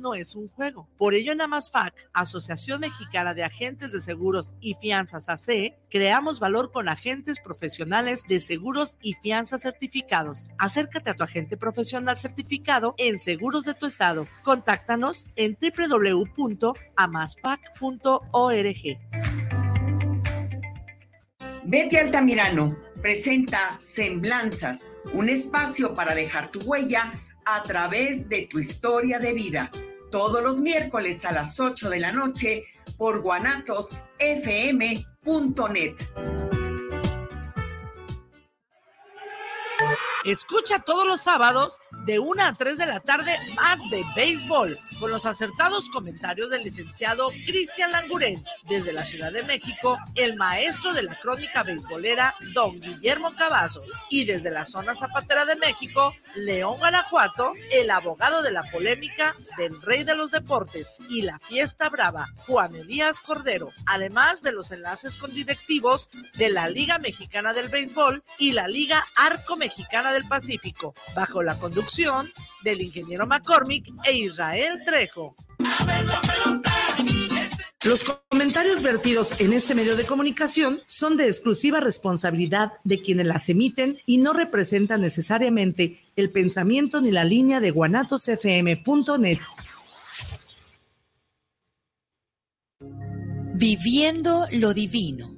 no es un juego. Por ello en Amasfac, Asociación Mexicana de Agentes de Seguros y Fianzas AC, creamos valor con agentes profesionales de seguros y fianzas certificados. Acércate a tu agente profesional certificado en Seguros de tu Estado. Contáctanos en www.amasfac.org. Betty Altamirano presenta Semblanzas, un espacio para dejar tu huella a través de tu historia de vida. Todos los miércoles a las 8 de la noche por guanatosfm.net. Escucha todos los sábados de 1 a 3 de la tarde más de béisbol con los acertados comentarios del licenciado Cristian Langurén desde la Ciudad de México, el maestro de la crónica beisbolera don Guillermo Cavazos y desde la zona zapatera de México, León Guanajuato, el abogado de la polémica del rey de los deportes y la fiesta brava, Juan Elías Cordero, además de los enlaces con directivos de la Liga Mexicana del Béisbol y la Liga Arco Mexicana del Pacífico, bajo la conducción del ingeniero McCormick e Israel Trejo. Los comentarios vertidos en este medio de comunicación son de exclusiva responsabilidad de quienes las emiten y no representan necesariamente el pensamiento ni la línea de guanatosfm.net. Viviendo lo Divino,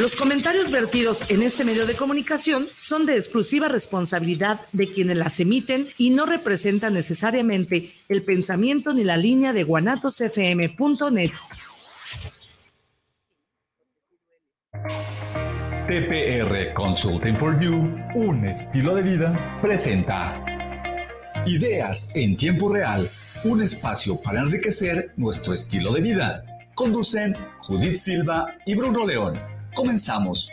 Los comentarios vertidos en este medio de comunicación son de exclusiva responsabilidad de quienes las emiten y no representan necesariamente el pensamiento ni la línea de guanatosfm.net. TPR Consulting for You, un estilo de vida, presenta Ideas en tiempo real, un espacio para enriquecer nuestro estilo de vida. Conducen Judith Silva y Bruno León. Comenzamos.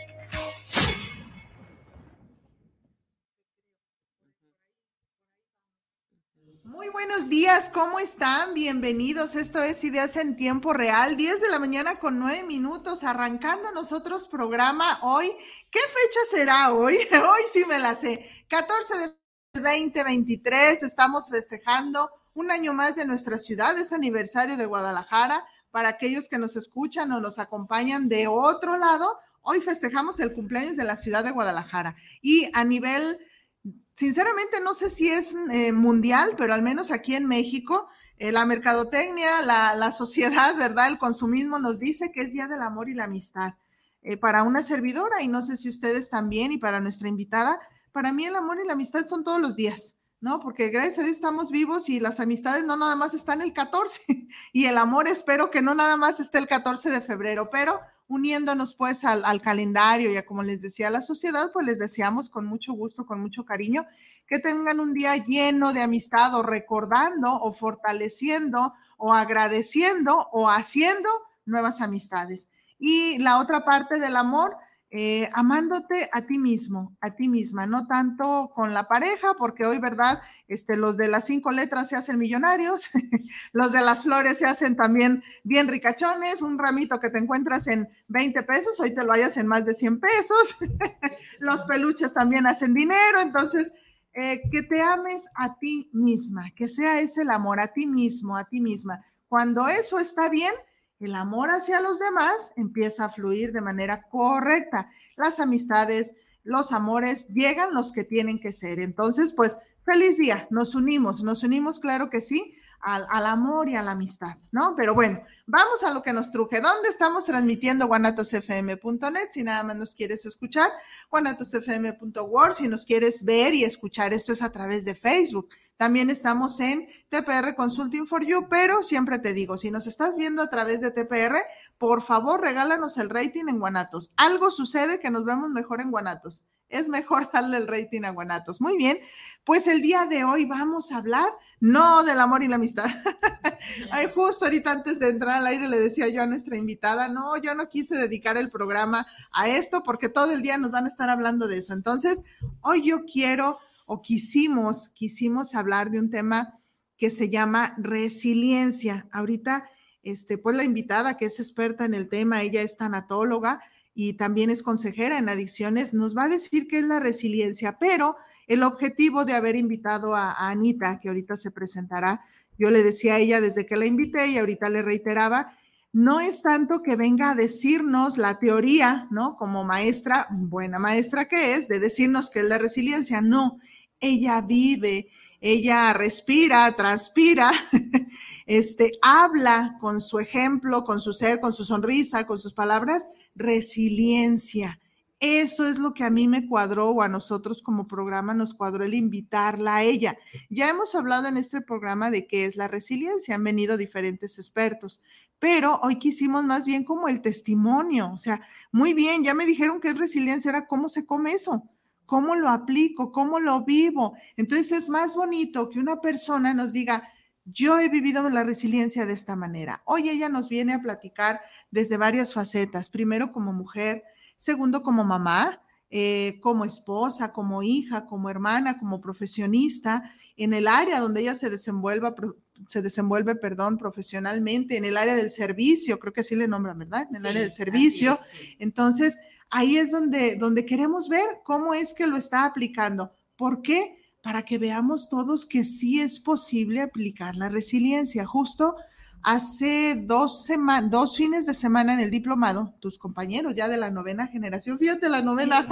Muy buenos días, ¿cómo están? Bienvenidos. Esto es Ideas en Tiempo Real, 10 de la mañana con 9 minutos, arrancando nosotros programa hoy. ¿Qué fecha será hoy? Hoy sí me la sé. 14 de 2023, estamos festejando un año más de nuestra ciudad, es aniversario de Guadalajara para aquellos que nos escuchan o nos acompañan de otro lado. Hoy festejamos el cumpleaños de la ciudad de Guadalajara y a nivel, sinceramente no sé si es eh, mundial, pero al menos aquí en México, eh, la mercadotecnia, la, sociedad, ¿verdad? El consumismo nos dice que es Día del Amor y la Amistad. Eh, para una servidora, y no sé si ustedes también, y para nuestra invitada, para mí el amor y la amistad son todos los días. ¿No? Porque gracias a Dios estamos vivos y las amistades no nada más están el 14 y el amor espero que no nada más esté el 14 de febrero, pero uniéndonos pues al, al, calendario y a como les decía la sociedad, pues les deseamos con mucho gusto, con mucho cariño, que tengan un día lleno de amistad o recordando o fortaleciendo o agradeciendo o haciendo nuevas amistades. Y la otra parte del amor, eh, amándote a ti mismo, a ti misma, no tanto con la pareja, porque hoy, ¿verdad? Este, los de las cinco letras se hacen millonarios, los de las flores se hacen también bien ricachones, un ramito que te encuentras en 20 pesos, hoy te lo hayas en más de 100 pesos, los peluches también hacen dinero, entonces, eh, que te ames a ti misma, que sea ese el amor a ti mismo, a ti misma. Cuando eso está bien, el amor hacia los demás empieza a fluir de manera correcta. Las amistades, los amores llegan los que tienen que ser. Entonces, pues, feliz día, nos unimos, nos unimos, claro que sí, al, amor y a la amistad, ¿no? Pero bueno, vamos a lo que nos truje. ¿Dónde estamos transmitiendo guanatosfm.net? Si nada más nos quieres escuchar, guanatosfm.org, si nos quieres ver y escuchar, esto es a través de Facebook. También estamos en TPR Consulting for You, pero siempre te digo, si nos estás viendo a través de TPR, por favor regálanos el rating en Guanatos. Algo sucede que nos vemos mejor en Guanatos. es mejor darle el rating a Guanatos. Muy bien, pues el día de hoy vamos a hablar no del amor y la amistad. Ay, justo ahorita antes de entrar al aire le decía yo a nuestra invitada, no, yo no quise dedicar el programa a esto porque todo el día nos van a estar hablando de eso. Entonces, hoy yo quiero o quisimos, quisimos hablar de un tema que se llama resiliencia. Ahorita, este, pues la invitada que es experta en el tema, ella es tanatóloga y también es consejera en adicciones, nos va a decir qué es la resiliencia, pero el objetivo de haber invitado a, Anita, que ahorita se presentará, yo le decía a ella desde que la invité y ahorita le reiteraba, no es tanto que venga a decirnos la teoría, ¿no? Como maestra, buena maestra que es, de decirnos qué es la resiliencia, no, ella vive, ella respira, transpira, este, habla con su ejemplo, con su ser, con su sonrisa, con sus palabras resiliencia. Eso es lo que a mí me cuadró o a nosotros como programa nos cuadró el invitarla a ella. Ya hemos hablado en este programa de qué es la resiliencia, han venido diferentes expertos, pero hoy quisimos más bien como el testimonio, o sea, muy bien, ya me dijeron que es resiliencia, ahora cómo se come eso, cómo lo aplico, cómo lo vivo. Entonces es más bonito que una persona nos diga, yo he vivido la resiliencia de esta manera. Hoy ella nos viene a platicar desde varias facetas. Primero como mujer, segundo como mamá, eh, como esposa, como hija, como hermana, como profesionista, en el área donde ella se desenvuelva, se desenvuelve, perdón, profesionalmente, en el área del servicio, creo que así le nombran, ¿verdad? En el área del servicio. Entonces, ahí es donde, donde queremos ver cómo es que lo está aplicando. ¿Por qué? para que veamos todos que sí es posible aplicar la resiliencia. Justo hace dos, semanas, dos fines de semana en el diplomado, tus compañeros ya de la novena generación, fíjate la novena,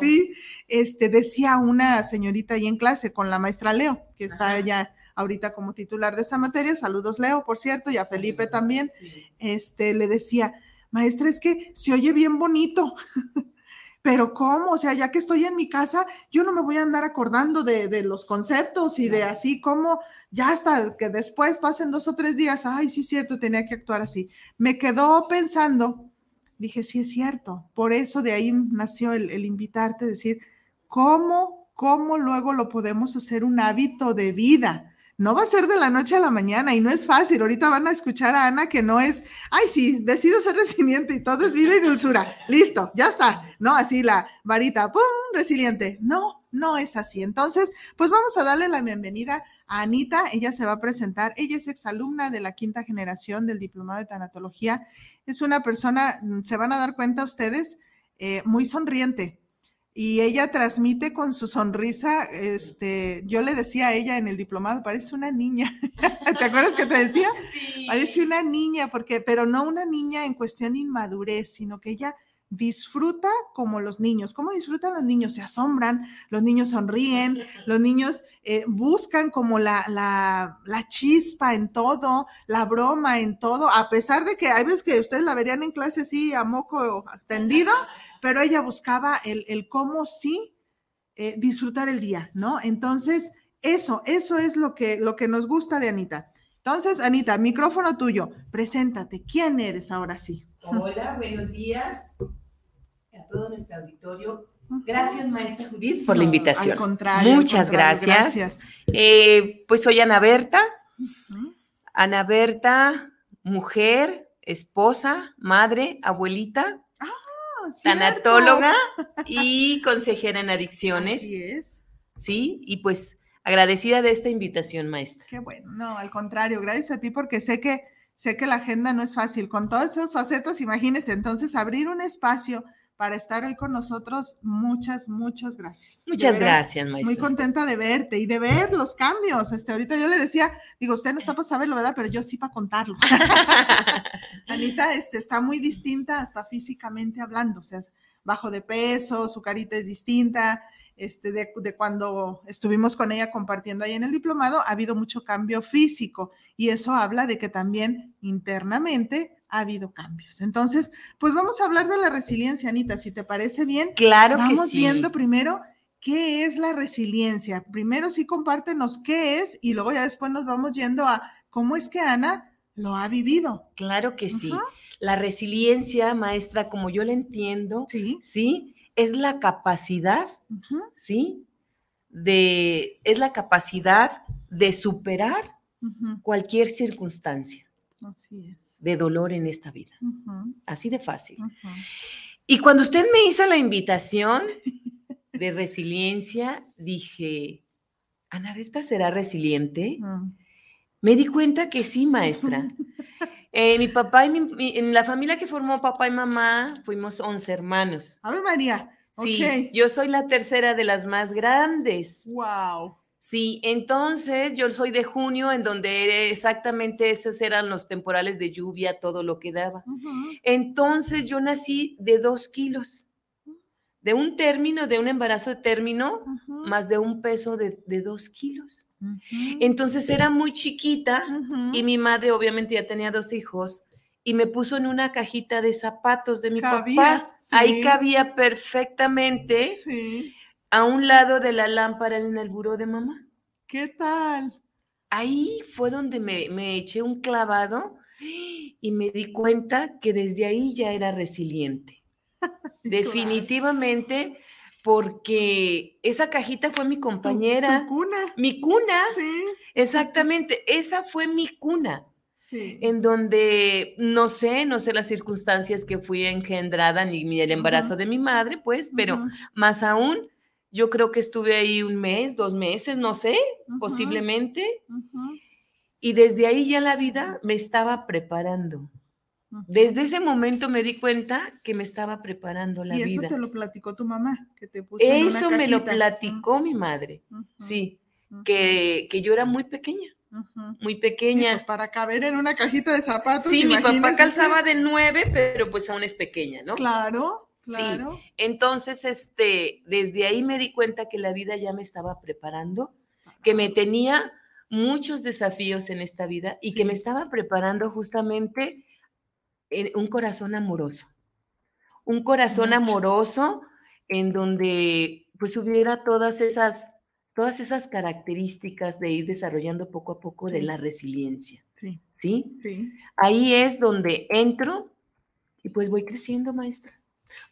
sí, este, decía una señorita ahí en clase con la maestra Leo, que está ya ahorita como titular de esa materia, saludos Leo, por cierto, y a Felipe también, este, le decía, maestra, es que se oye bien bonito. pero ¿cómo? O sea, ya que estoy en mi casa, yo no me voy a andar acordando de, los conceptos y de así como ya hasta que después pasen dos o tres días, ay, sí es cierto, tenía que actuar así. Me quedó pensando, dije, sí es cierto, por eso de ahí nació el, el invitarte, decir, ¿cómo, cómo luego lo podemos hacer un hábito de vida? No va a ser de la noche a la mañana y no es fácil. Ahorita van a escuchar a Ana que no es, ay, sí, decido ser resiliente y todo es vida y dulzura. Listo, ya está. No, así la varita, ¡pum! Resiliente. No, no es así. Entonces, pues vamos a darle la bienvenida a Anita. Ella se va a presentar. Ella es exalumna de la quinta generación del Diplomado de Tanatología. Es una persona, mm, se van a dar cuenta ustedes, eh, muy sonriente y ella transmite con su sonrisa, este, yo le decía a ella en el diplomado, parece una niña. ¿Te acuerdas que te decía? Parece una niña, porque, pero no una niña en cuestión de inmadurez, sino que ella disfruta como los niños. ¿Cómo disfrutan los niños? Se asombran, los niños sonríen, los niños eh, buscan como la, la, la, chispa en todo, la broma en todo, a pesar de que hay veces que ustedes la verían en clase así a moco tendido, pero ella buscaba el, el cómo sí eh, disfrutar el día, ¿no? Entonces, eso, eso es lo que, lo que nos gusta de Anita. Entonces, Anita, micrófono tuyo, preséntate, ¿quién eres ahora sí? Hola, buenos días a todo nuestro auditorio. Gracias, maestra Judith, por la invitación. Al contrario. Muchas gracias. Eh, pues soy Ana Berta. Ana Berta, mujer, esposa, madre, abuelita, tanatóloga y consejera en adicciones. Así es. Sí, y pues agradecida de esta invitación, maestra. Qué bueno, no, al contrario, gracias a ti porque sé que sé que la agenda no es fácil. Con todas esas facetas, imagínese, entonces abrir un espacio para estar hoy con nosotros. Muchas, muchas gracias. Muchas gracias, maestra. Muy contenta de verte y de ver los cambios. Este, ahorita yo le decía, digo, usted no está para saberlo, ¿verdad? Pero yo sí para contarlo. Anita este, está muy distinta hasta físicamente hablando, o sea, bajo de peso, su carita es distinta. Este, de, de, cuando estuvimos con ella compartiendo ahí en el diplomado, ha habido mucho cambio físico y eso habla de que también internamente ha habido cambios. Entonces, pues vamos a hablar de la resiliencia, Anita, si te parece bien. Claro que sí. Vamos viendo primero qué es la resiliencia. Primero sí compártenos qué es y luego ya después nos vamos yendo a cómo es que Ana lo ha vivido. Claro que sí. La resiliencia, maestra, como yo la entiendo, sí, ¿sí? es la capacidad, ¿sí? De, es la capacidad de superar cualquier circunstancia de dolor en esta vida. Así de fácil. Y cuando usted me hizo la invitación de resiliencia, dije, Ana Berta será resiliente. Mm. Me di cuenta que sí, maestra. Eh, mi papá y mi, en la familia que formó papá y mamá fuimos 11 hermanos. A ver, María. Sí, yo soy la tercera de las más grandes. Wow. Sí, entonces yo soy de junio, en donde exactamente esos eran los temporales de lluvia, todo lo que daba. Entonces yo nací de dos kilos, de un término, de un embarazo de término, más de un peso de, dos kilos. Entonces era muy chiquita y mi madre obviamente ya tenía dos hijos y me puso en una cajita de zapatos de mi papá. Ahí cabía perfectamente. Sí a un lado de la lámpara en el buró de mamá. ¿Qué tal? Ahí fue donde me, eché un clavado y me di cuenta que desde ahí ya era resiliente. Definitivamente, porque esa cajita fue mi compañera. cuna. Mi cuna. Sí. Exactamente, esa fue mi cuna. Sí. En donde no sé, no sé las circunstancias que fui engendrada ni, el embarazo de mi madre, pues, pero más aún yo creo que estuve ahí un mes, dos meses, no sé, posiblemente. Y desde ahí ya la vida me estaba preparando. Desde ese momento me di cuenta que me estaba preparando la vida. ¿Y eso te lo platicó tu mamá? Que te puso eso me lo platicó mi madre, sí, que, yo era muy pequeña. Muy pequeña. pues para caber en una cajita de zapatos. Sí, mi papá calzaba de nueve, pero pues aún es pequeña, ¿no? Claro. Claro. Sí. Entonces, este, desde ahí me di cuenta que la vida ya me estaba preparando, que me tenía muchos desafíos en esta vida y que me estaba preparando justamente en un corazón amoroso. Un corazón amoroso en donde pues hubiera todas esas todas esas características de ir desarrollando poco a poco de la resiliencia. Sí. ¿Sí? Sí. Ahí es donde entro y pues voy creciendo, maestra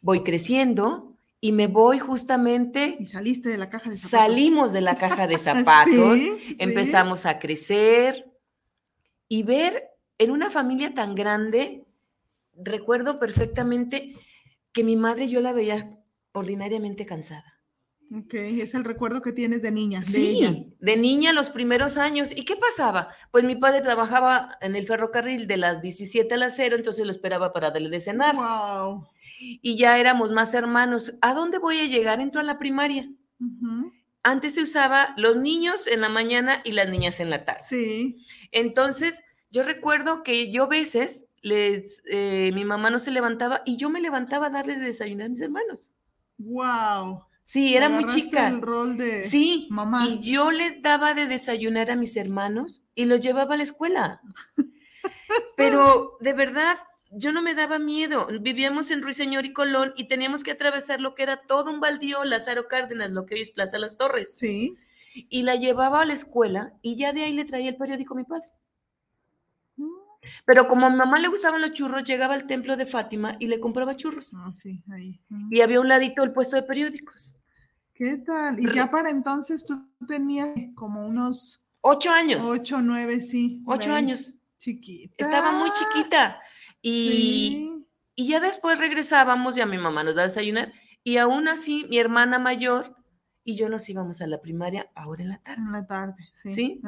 voy creciendo y me voy justamente... Y saliste de la caja de zapatos. Salimos de la caja de zapatos, empezamos a crecer y ver en una familia tan grande, recuerdo perfectamente que mi madre yo la veía ordinariamente cansada. Ok, es el recuerdo que tienes de niña. sí, de niña los primeros años. ¿Y qué pasaba? Pues mi padre trabajaba en el ferrocarril de las 17 a las 0, entonces lo esperaba para darle de cenar. Wow. Y ya éramos más hermanos. ¿A dónde voy a llegar? Entro a la primaria. Antes se usaba los niños en la mañana y las niñas en la tarde. Sí. Entonces, yo recuerdo que yo veces les, eh, mi mamá no se levantaba y yo me levantaba a darles de desayunar a mis hermanos. Wow. Sí, era muy chica. El rol de sí, mamá. Y yo les daba de desayunar a mis hermanos y los llevaba a la escuela. Pero de verdad, yo no me daba miedo. Vivíamos en Ruiseñor y Colón y teníamos que atravesar lo que era todo un baldío, Lázaro Cárdenas, lo que hoy es Plaza Las Torres. Sí. Y la llevaba a la escuela y ya de ahí le traía el periódico a mi padre. Pero como a mi mamá le gustaban los churros, llegaba al templo de Fátima y le compraba churros. Ah, sí, ahí. Y había un ladito el puesto de periódicos. ¿Qué tal? Y ya para entonces tú tenías como unos... Ocho años. Ocho, nueve, sí. Ocho años. Chiquita. Estaba muy chiquita. Y, y ya después regresábamos y a mi mamá nos daba desayunar. Y aún así, mi hermana mayor y yo nos íbamos a la primaria ahora en la tarde. En la tarde, sí. ¿Sí?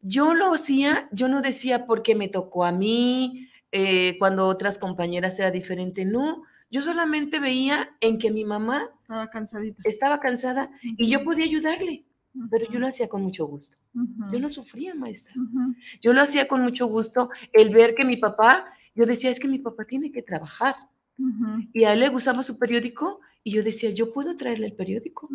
Yo lo hacía, yo no decía porque me tocó a mí, eh, cuando otras compañeras era diferente. No, yo solamente veía en que mi mamá estaba cansadita. Estaba cansada y yo podía ayudarle, pero yo lo hacía con mucho gusto. Yo no sufría, maestra. Yo lo hacía con mucho gusto el ver que mi papá, yo decía, es que mi papá tiene que trabajar. Y a él le gustaba su periódico y yo decía, yo puedo traerle el periódico.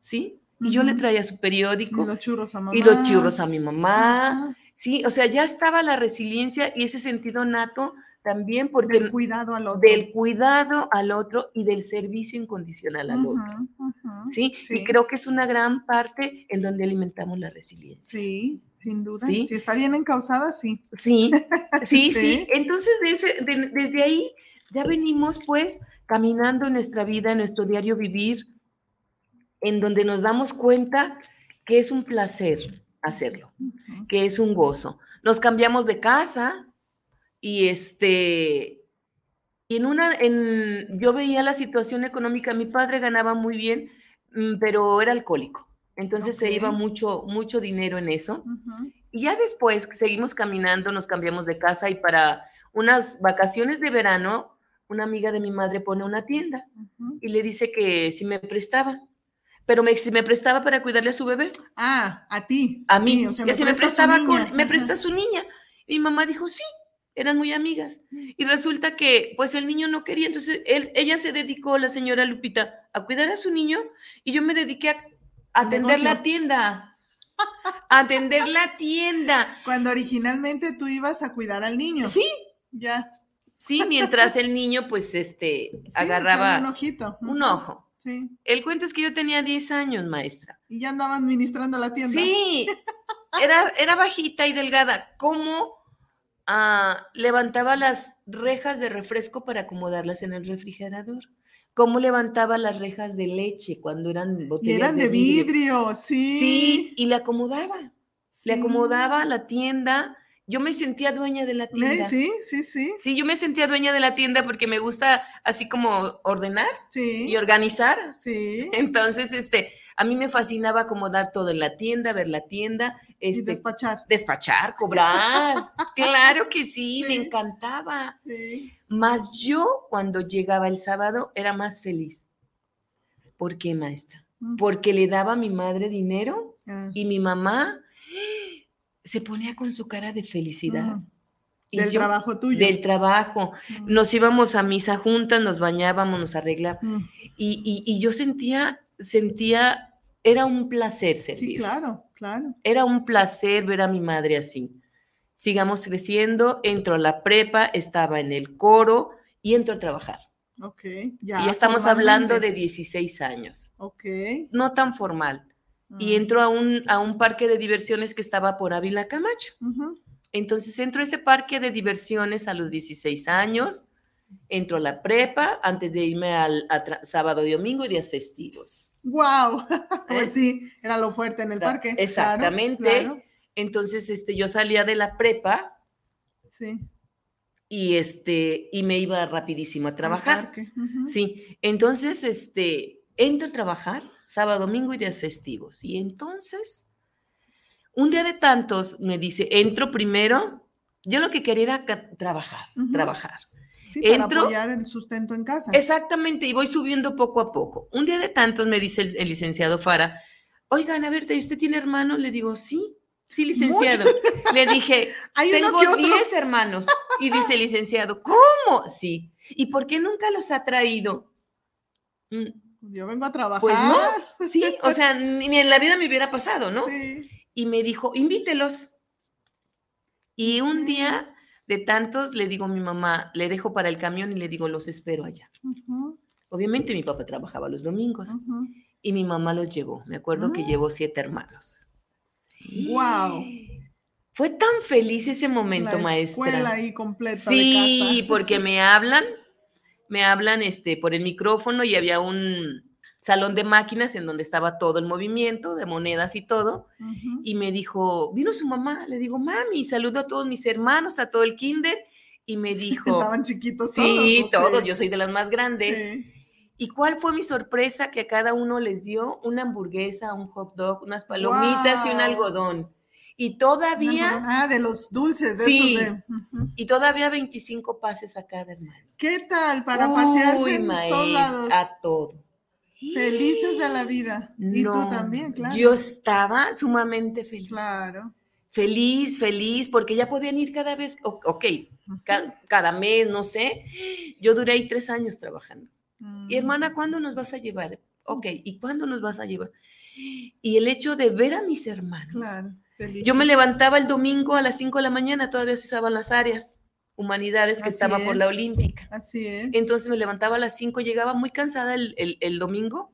¿Sí? Y yo le traía su periódico. Y los churros a mamá. Y los churros a mi mamá. Sí, o sea, ya estaba la resiliencia y ese sentido nato también porque del cuidado al otro. Del cuidado al otro y del servicio incondicional al otro. ¿Sí? Y creo que es una gran parte en donde alimentamos la resiliencia. Sí, sin duda. Si está bien encausada, sí. Sí, sí, sí. Entonces, desde ahí ya venimos pues caminando en nuestra vida, en nuestro diario vivir, en donde nos damos cuenta que es un placer hacerlo, que es un gozo. Nos cambiamos de casa y este, y en una, en, yo veía la situación económica, mi padre ganaba muy bien, mm, pero era alcohólico. Entonces se iba mucho, mucho dinero en eso. Y ya después seguimos caminando, nos cambiamos de casa y para unas vacaciones de verano, una amiga de mi madre pone una tienda y le dice que si me prestaba. Pero me, si me prestaba para cuidarle a su bebé. Ah, a ti. A mí. o sea, si me prestaba con, me presta su niña. Mi mamá dijo, sí, eran muy amigas. Y resulta que, pues el niño no quería, entonces él, ella se dedicó, la señora Lupita, a cuidar a su niño y yo me dediqué a atender la tienda. atender la tienda. Cuando originalmente tú ibas a cuidar al niño. Sí. Ya. Sí, mientras el niño, pues, este, agarraba un ojito. Un ojo. Sí. El cuento es que yo tenía 10 años, maestra. Y ya andaba administrando la tienda. Sí. Era, era bajita y delgada. ¿Cómo ah, levantaba las rejas de refresco para acomodarlas en el refrigerador? cómo levantaba las rejas de leche cuando eran botellas. Y eran de, vidrio. sí. Sí, y le acomodaba. Le acomodaba la tienda. Yo me sentía dueña de la tienda. Sí, sí, sí. Sí, yo me sentía dueña de la tienda porque me gusta así como ordenar y organizar. Sí. Entonces, este, a mí me fascinaba acomodar todo en la tienda, ver la tienda. Este, y despachar. Despachar, cobrar. claro que sí, me encantaba. Más yo, cuando llegaba el sábado, era más feliz. ¿Por qué, maestra? Mm. Porque le daba a mi madre dinero ah. y mi mamá se ponía con su cara de felicidad. Mm. del trabajo tuyo. Del trabajo. Mm. Nos íbamos a misa juntas, nos bañábamos, nos arreglábamos. Y, y, yo sentía, sentía era un placer servir. Sí, claro, claro. Era un placer ver a mi madre así. Sigamos creciendo, entro a la prepa, estaba en el coro y entro a trabajar. Ok, ya. Y estamos hablando de 16 años. Ok. No tan formal. Y ah. entro a un, a un parque de diversiones que estaba por Ávila Camacho. Entonces entro a ese parque de diversiones a los 16 años, entro a la prepa antes de irme al sábado y domingo y días festivos. ¡Wow! pues sí, era lo fuerte en el parque. Exactamente. Entonces, este, yo salía de la prepa. Sí. Y este, y me iba rapidísimo a trabajar. Sí. Entonces, este, entro a trabajar sábado, domingo y días festivos. Y entonces, un día de tantos me dice, entro primero. Yo lo que quería era trabajar, trabajar para apoyar el sustento en casa. Exactamente, y voy subiendo poco a poco. Un día de tantos me dice el, licenciado Fara, oigan, a ver, ¿usted tiene hermano? Le digo, sí, sí, licenciado. Le dije, tengo 10 hermanos. Y dice el licenciado, ¿cómo? Sí. ¿Y por qué nunca los ha traído? Mm. Yo vengo a trabajar. Pues no, sí, o sea, ni en la vida me hubiera pasado, ¿no? Sí. Y me dijo, invítelos. Y un día de tantos, le digo a mi mamá, le dejo para el camión y le digo, los espero allá. Obviamente mi papá trabajaba los domingos y mi mamá los llevó. Me acuerdo que ah. llevó siete hermanos. ¡Wow! Fue tan feliz ese momento, maestra. Escuela ahí completa. Sí, porque me hablan, me hablan este, por el micrófono y había un, salón de máquinas en donde estaba todo el movimiento de monedas y todo. Y me dijo, vino su mamá, le digo, mami, saludo a todos mis hermanos, a todo el kinder. Y me dijo... Estaban chiquitos todos. Sí, todos, yo soy de las más grandes. ¿Y cuál fue mi sorpresa? Que a cada uno les dio una hamburguesa, un hot dog, unas palomitas y un algodón. Y todavía... Ah, de los dulces, de sí, Y todavía 25 pases a cada hermano. ¿Qué tal? Para pasearse en todos A todo. Felices de la vida. y tú también, claro. Yo estaba sumamente feliz. Claro. Feliz, feliz, porque ya podían ir cada vez, ok, cada, mes, no sé. Yo duré ahí tres años trabajando. Y mm. hermana, ¿cuándo nos vas a llevar? Ok, ¿y cuándo nos vas a llevar? Y el hecho de ver a mis hermanos. Claro, Yo me levantaba el domingo a las 5 de la mañana, todavía se usaban las áreas humanidades que estaba por la olímpica. Así es. Entonces me levantaba a las 5, llegaba muy cansada el, domingo,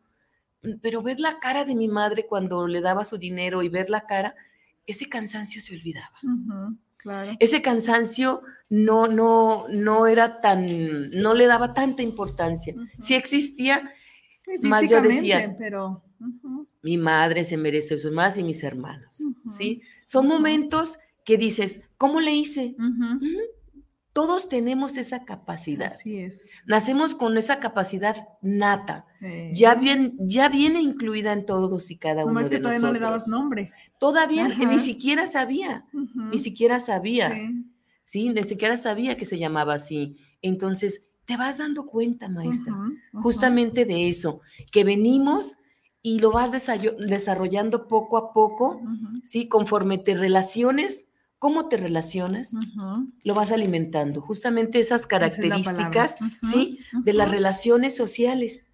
pero ver la cara de mi madre cuando le daba su dinero y ver la cara, ese cansancio se olvidaba. Claro. Ese cansancio no, no, no era tan, no le daba tanta importancia. Si existía, Sí, más yo decía, pero ujú, mi madre se merece eso más y mis hermanos. ¿sí? Son momentos que dices, ¿cómo le hice? Todos tenemos esa capacidad. Así es. Nacemos con esa capacidad nata. Eh, Ya, bien, ya viene incluida en todos y cada uno Nomás que de todavía no le dabas nosotros. nombre. Todavía que ni siquiera sabía, ni siquiera sabía, sí, ¿sí? Ni siquiera sabía que se llamaba así. Entonces, te vas dando cuenta, maestra, justamente de eso, que venimos y lo vas desarrollando poco a poco, ¿sí? Conforme te relaciones, cómo te relacionas, lo vas alimentando. Justamente esas Esa es características, ¿sí? De las relaciones sociales.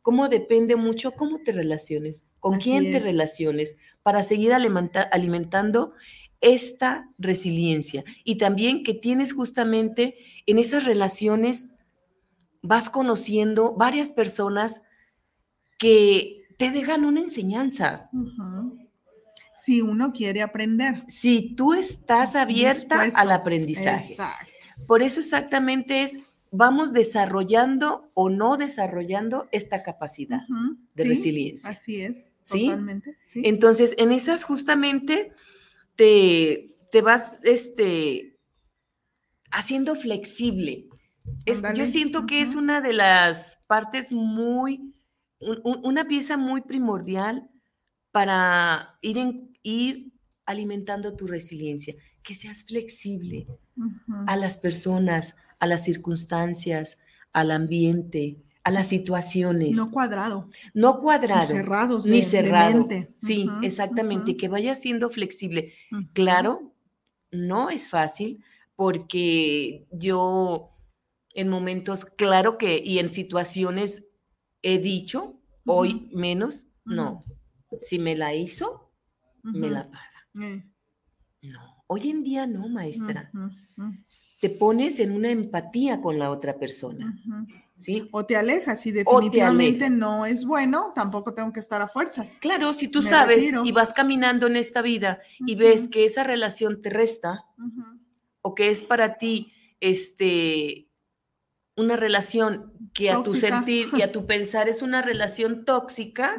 cómo depende mucho cómo te relaciones, con Así quién te es. relaciones, para seguir alimenta- alimentando esta resiliencia. Y también que tienes justamente en esas relaciones, vas conociendo varias personas que te dejan una enseñanza. Si uno quiere aprender. Si tú estás abierta Dispuesto. al aprendizaje. Exacto. Por eso exactamente es, vamos desarrollando o no desarrollando esta capacidad de sí, resiliencia. Así es, ¿Sí? totalmente. sí. Entonces, en esas justamente te, te vas este, haciendo flexible. Es- yo siento que es una de las partes muy, un- un- una pieza muy primordial para ir, en- ir alimentando tu resiliencia, que seas flexible a las personas, a las circunstancias, al ambiente, a las situaciones. No cuadrado, No ni cuadrado cerrados. ni de- de cerrado. mente. Sí, exactamente, que vaya siendo flexible. Claro, no es fácil porque yo en momentos, claro que, y en situaciones he dicho, hoy menos, no. Si me la hizo, me la paga. Eh, No, hoy en día no, maestra. Te pones en una empatía con la otra persona. ¿sí? O te alejas y definitivamente alejas. no es bueno, tampoco tengo que estar a fuerzas. Claro, si tú Me sabes retiro. y vas caminando en esta vida y ves que esa relación te resta, o que es para ti este una relación que a tu sentir y a tu pensar es una relación tóxica,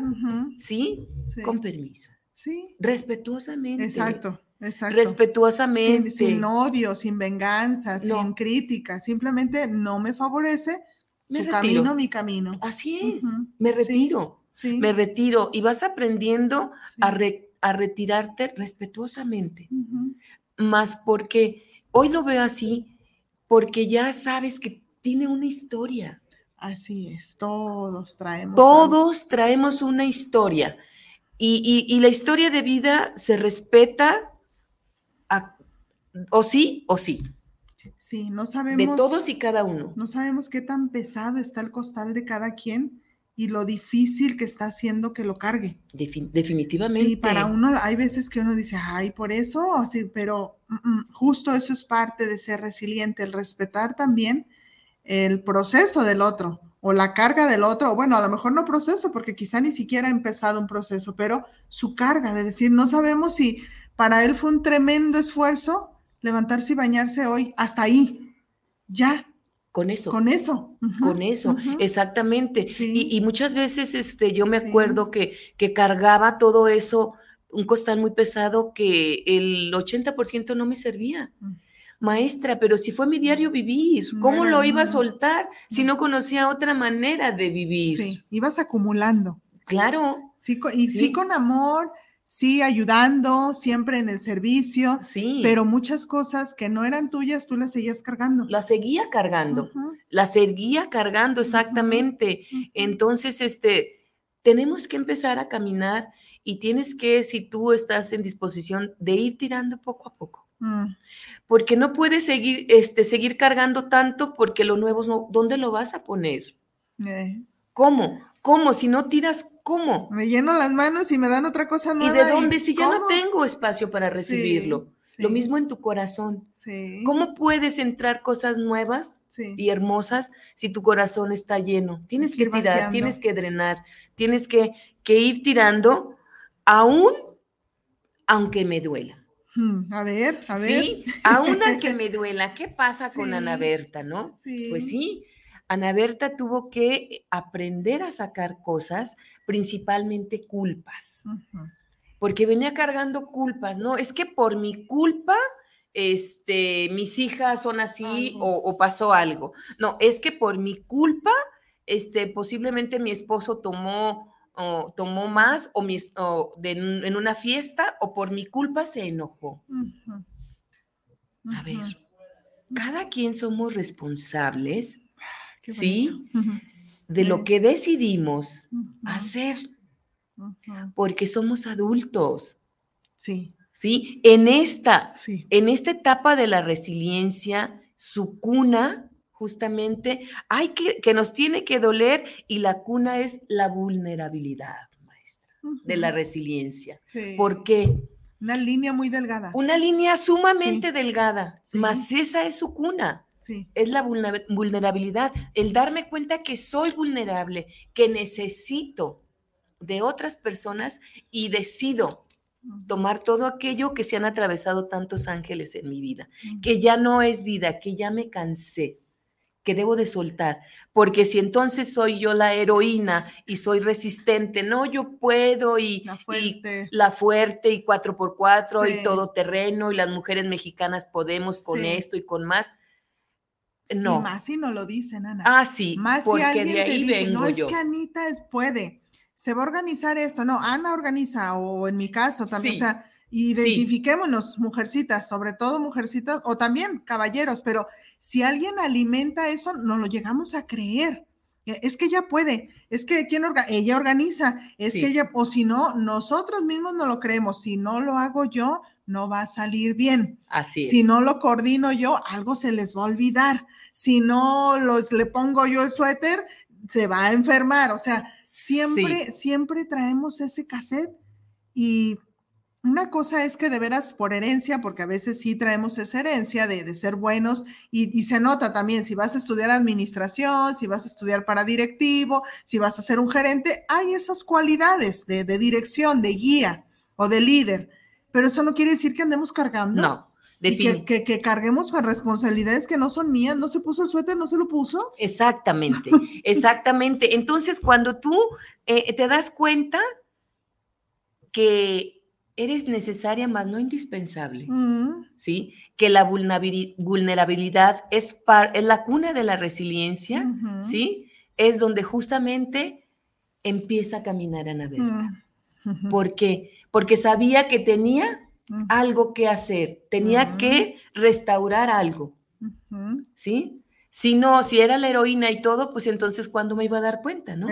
¿sí? sí. Con permiso, Sí, respetuosamente. exacto, exacto. Respetuosamente. Sin, sin odio, sin venganza, No. sin crítica, simplemente no me favorece Me su retiro. camino, mi camino. Así es. Me retiro, Sí, me retiro y vas aprendiendo a, re- a retirarte respetuosamente. Ujú, Más porque hoy lo veo así, porque ya sabes que tiene una historia. Así es, todos traemos. algo. Todos traemos una historia y, y- y la historia de vida se respeta a- o sí o sí, Sí, no de sabemos. todos y cada uno. No sabemos qué tan pesado está el costal de cada quien y lo difícil que está haciendo que lo cargue. Defi- definitivamente. Sí, para uno hay veces que uno dice, ay, por eso, así, pero mm, mm, justo eso es parte de ser resiliente, el respetar también el proceso del otro o la carga del otro, o bueno, a lo mejor no proceso, porque quizá ni siquiera ha empezado un proceso, pero su carga de decir, no sabemos si para él fue un tremendo esfuerzo levantarse y bañarse hoy, hasta ahí, ya, Con eso. con eso. con eso, exactamente. Sí. Y, y muchas veces este, yo me Sí. acuerdo que, que cargaba todo eso, un costal muy pesado que el 80% no me servía. Maestra, pero si fue mi diario vivir, ¿cómo lo iba a soltar si no conocía otra manera de vivir? Sí, ibas acumulando. Claro, Sí, y sí. Sí. con amor, sí ayudando, siempre en el servicio, sí. pero muchas cosas que no eran tuyas, tú las seguías cargando. la seguía cargando, Ujú, la seguía cargando exactamente. Entonces, este, tenemos que empezar a caminar y tienes que, si tú estás en disposición, de ir tirando poco a poco. Mm, Porque no puedes seguir, este, seguir cargando tanto porque lo nuevo, no, ¿dónde lo vas a poner? eh, ¿Cómo? ¿Cómo? Si no tiras, ¿cómo? Me lleno las manos y me dan otra cosa ¿Y nueva. de dónde? Si ya no tengo espacio para recibirlo. Sí, Lo mismo en tu corazón. Sí, ¿Cómo puedes entrar cosas nuevas y hermosas si tu corazón está lleno? Tienes que que ir tirar, vaciando. tienes que drenar, tienes que, que ir tirando, aún aunque me duela. Hmm, a ver, a ver. Sí, a una que me duela. ¿Qué pasa con Ana Berta, no? Sí. Pues sí, Ana Berta tuvo que aprender a sacar cosas, principalmente culpas, porque venía cargando culpas, ¿no? Es que por mi culpa, este, mis hijas son así o, o pasó algo. No, es que por mi culpa, este, posiblemente mi esposo tomó, o tomó más o, mis, o de- en una fiesta o por mi culpa se enojó. A ver, cada quien somos responsables Qué ¿sí? de lo que decidimos hacer, porque somos adultos, Sí, ¿sí? En esta, sí. en esta etapa de la resiliencia, su cuna, justamente, hay que, que nos tiene que doler y la cuna es la vulnerabilidad, maestra, de la resiliencia. Sí. ¿Por qué? Una línea muy delgada. Una línea sumamente delgada, Sí. mas esa es su cuna. Sí. es la vulner- vulnerabilidad, el darme cuenta que soy vulnerable, que necesito de otras personas y decido tomar todo aquello que se han atravesado tantos ángeles en mi vida, que ya no es vida, que ya me cansé, que debo de soltar, porque si entonces soy yo la heroína y soy resistente, no, yo puedo y La y fuerte. la fuerte y cuatro por cuatro Sí. y todo terreno y las mujeres mexicanas podemos con Sí. esto y con más. Y No. más si no lo dicen, Ana. Ah, sí, Más si alguien de te ahí dice, vengo no, es yo. que Anita es- puede, se va a organizar esto, no, Ana organiza, o en mi caso también, Sí. o sea, identifiquémonos, mujercitas, sobre todo mujercitas, o también caballeros, pero si alguien alimenta eso, no lo llegamos a creer. Eh, Es que ella puede, es que ¿quién orga- ella organiza, es Sí. que ella, o si no, nosotros mismos no lo creemos, si no lo hago yo, no va a salir bien. Así es. Si no lo coordino yo, algo se les va a olvidar. Si no los, le pongo yo el suéter, se va a enfermar. O sea, siempre, siempre traemos ese cassette. Y una cosa es que de veras por herencia, porque a veces sí traemos esa herencia de, de ser buenos y, y se nota también si vas a estudiar administración, si vas a estudiar para directivo, si vas a ser un gerente, hay esas cualidades de, de dirección, de guía o de líder. Pero eso no quiere decir que andemos cargando. No, Y que, que- que carguemos con responsabilidades que no son mías. No se puso el suéter, no se lo puso. Exactamente, exactamente. Entonces, cuando tú eh, te das cuenta que eres necesaria, más no indispensable, Mm, ¿sí? Que la vulnerabili- vulnerabilidad es, par- es la cuna de la resiliencia, ¿sí? Es donde justamente empieza a caminar Ana Berta. mm, ujú, ¿Por qué? Porque sabía que tenía ujú, algo que hacer, tenía Ujú. que restaurar algo. ¿sí? Si no, si era la heroína y todo, pues entonces ¿cuándo me iba a dar cuenta, no?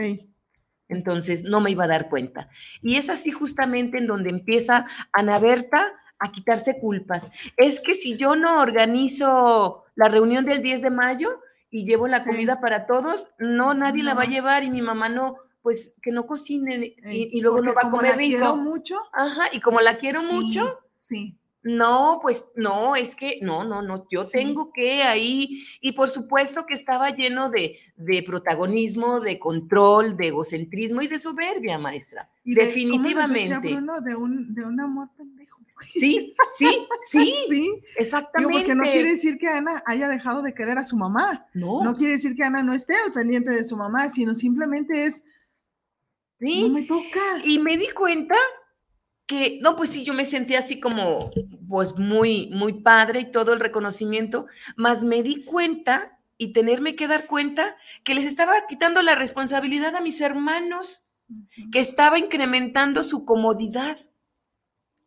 Entonces no me iba a dar cuenta. Y es así justamente en donde empieza Ana Berta a quitarse culpas. Es que si yo no organizo la reunión del 10 de mayo y llevo la Sí. comida para todos, no, nadie la va a llevar y mi mamá no, pues que no cocine y, y luego no va a comer la quiero rico. mucho. Ajá, y como la quiero sí, mucho, Sí. No, pues no, es que no, no, no, yo Sí. tengo que ahí, y por supuesto que estaba lleno de, de protagonismo, de control, de egocentrismo y de soberbia, maestra. Y de- ¿cómo nos decía Definitivamente. Bruno? De un, de un amor pendejo. Sí, sí, sí, Sí. Digo, exactamente. porque no quiere decir que Ana haya dejado de querer a su mamá. No, No quiere decir que Ana no esté al pendiente de su mamá, sino simplemente es, sí. no me toca. Y me di cuenta que, no, pues sí, yo me sentí así como, pues muy, muy padre y todo el reconocimiento, más me di cuenta y tenerme que dar cuenta que les estaba quitando la responsabilidad a mis hermanos, que estaba incrementando su comodidad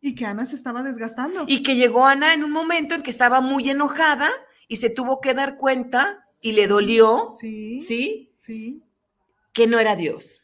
Y que Ana se estaba desgastando. y que llegó Ana en un momento en que estaba muy enojada y se tuvo que dar cuenta y le dolió, Sí, ¿sí? sí. Que no era Dios,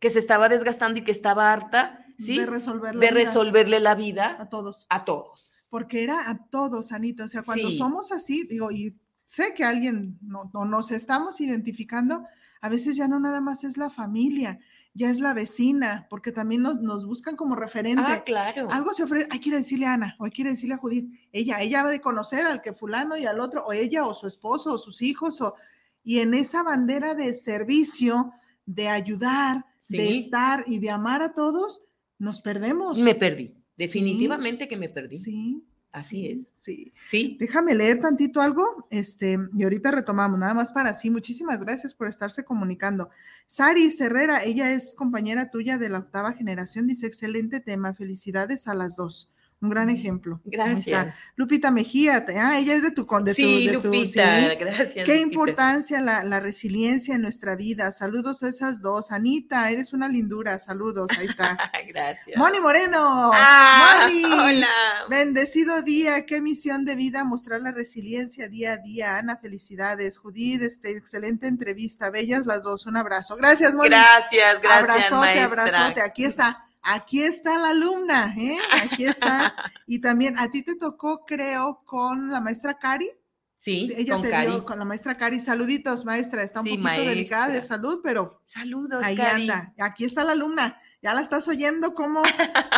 que se estaba desgastando y que estaba harta, ¿sí? De resolver la de resolverle la vida a todos. a todos. Porque era a todos, Anita. O sea, cuando Sí. somos así, digo, y sé que alguien no, no nos estamos identificando, a veces ya no nada más es la familia, ya es la vecina, porque también nos, nos buscan como referente. Ah, claro. Algo se ofrece, hay que ir a decirle a Ana, o hay que ir a decirle a Judith, ella, ella va de conocer al que fulano y al otro, o ella, o su esposo, o sus hijos, o, y en esa bandera de servicio, de ayudar, de Sí. estar y de amar a todos, nos perdemos. Me perdí. Definitivamente que me perdí. Sí. Así es. Sí. Sí. Déjame leer tantito algo, este, y ahorita retomamos, nada más para sí. Muchísimas gracias por estarse comunicando. Sari Herrera, ella es compañera tuya de la octava generación, dice, excelente tema, felicidades a las dos. Un gran ejemplo. Gracias. Lupita Mejía, ah, ella es de tu... De sí, tu, de tu, Lupita, gracias. Qué Lupita. importancia la, la, resiliencia en nuestra vida. Saludos a esas dos. Anita, eres una lindura. Saludos, ahí está. gracias. Moni Moreno. Ah, Moni. Hola. Bendecido día, qué misión de vida mostrar la resiliencia día a día. Ana, felicidades. Judith, este, excelente entrevista. Bellas las dos. Un abrazo. Gracias, Moni. Gracias, gracias. Abrazote, maestra. abrazote. Aquí está. Aquí está la alumna, ¿eh? Aquí está. Y también a ti te tocó, creo, con la maestra Cari. Sí, ella con te Cari. dio con la maestra Cari. Saluditos, maestra. Está un Sí, poquito delicada de salud, pero Saludos, ahí Cari. anda. Aquí está la alumna. Ya la estás oyendo, ¿cómo?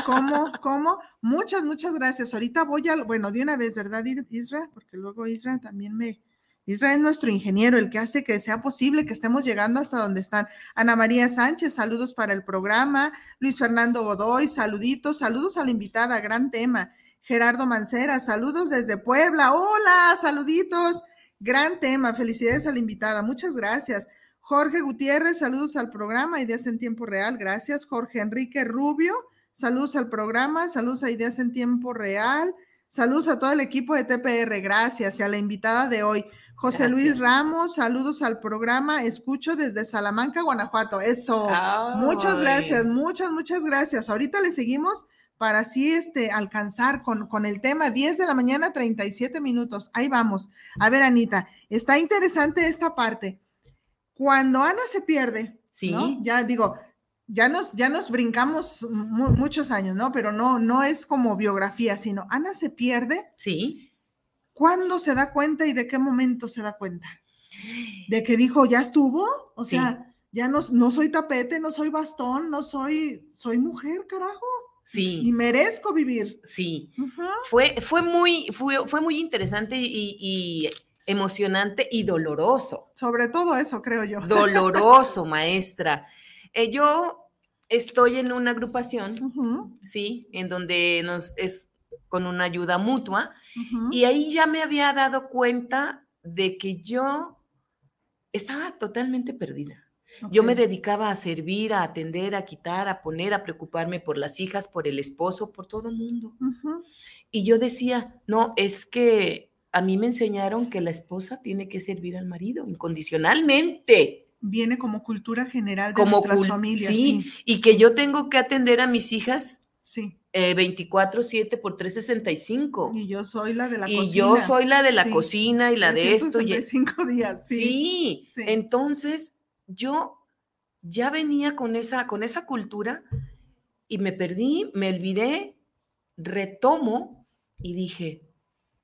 ¿Cómo? ¿Cómo? Muchas, muchas gracias. Ahorita voy a, bueno, de una vez, ¿verdad, Isra? Porque luego Isra también me, Isra es nuestro ingeniero, el que hace que sea posible que estemos llegando hasta donde están. Ana María Sánchez, saludos para el programa. Luis Fernando Godoy, saluditos, saludos a la invitada, gran tema. Gerardo Mancera, saludos desde Puebla. Hola, saluditos. Gran tema, felicidades a la invitada, muchas gracias. Jorge Gutiérrez, saludos al programa, Ideas en Tiempo Real, gracias. Jorge Enrique Rubio, saludos al programa, saludos a Ideas en Tiempo Real, saludos a todo el equipo de TPR, gracias, y a la invitada de hoy. José Gracias. Luis Ramos, saludos al programa, escucho desde Salamanca, Guanajuato, eso. Muchas gracias, muchas, muchas gracias. Ahorita le seguimos para así este, alcanzar con, con el tema 10 de la mañana, 37 minutos. Ahí vamos. A ver, Anita, está interesante esta parte. Cuando Ana se pierde, Sí. ¿no? Ya digo, ya nos, ya nos brincamos mu- muchos años, ¿no? Pero no, no es como biografía, sino Ana se pierde. Sí. ¿Cuándo se da cuenta y de qué momento se da cuenta? De que dijo, ya estuvo, o Sí. sea, ya no, no soy tapete, no soy bastón, no soy, soy mujer, carajo, y Sí. merezco vivir. Sí. Fue, fue, muy, fue, fue muy interesante y, y emocionante y doloroso. Sobre todo eso, creo yo. Doloroso, maestra. Eh, yo estoy en una agrupación, sí, en donde nos es con una ayuda mutua y ahí ya me había dado cuenta de que yo estaba totalmente perdida. Yo me dedicaba a servir, a atender, a quitar, a poner, a preocuparme por las hijas, por el esposo, por todo el mundo. Y yo decía, no, es que a mí me enseñaron que la esposa tiene que servir al marido incondicionalmente. Viene como cultura general de Como nuestras familias. sí, Sí, y que yo tengo que atender a mis hijas sí. eh, 24/7 por 365. Y yo soy la de la Y cocina. yo soy la de la Sí. cocina y la de esto. y- 365 días, sí. Sí, sí. entonces yo ya venía con esa, con esa cultura y me perdí, me olvidé, retomo y dije,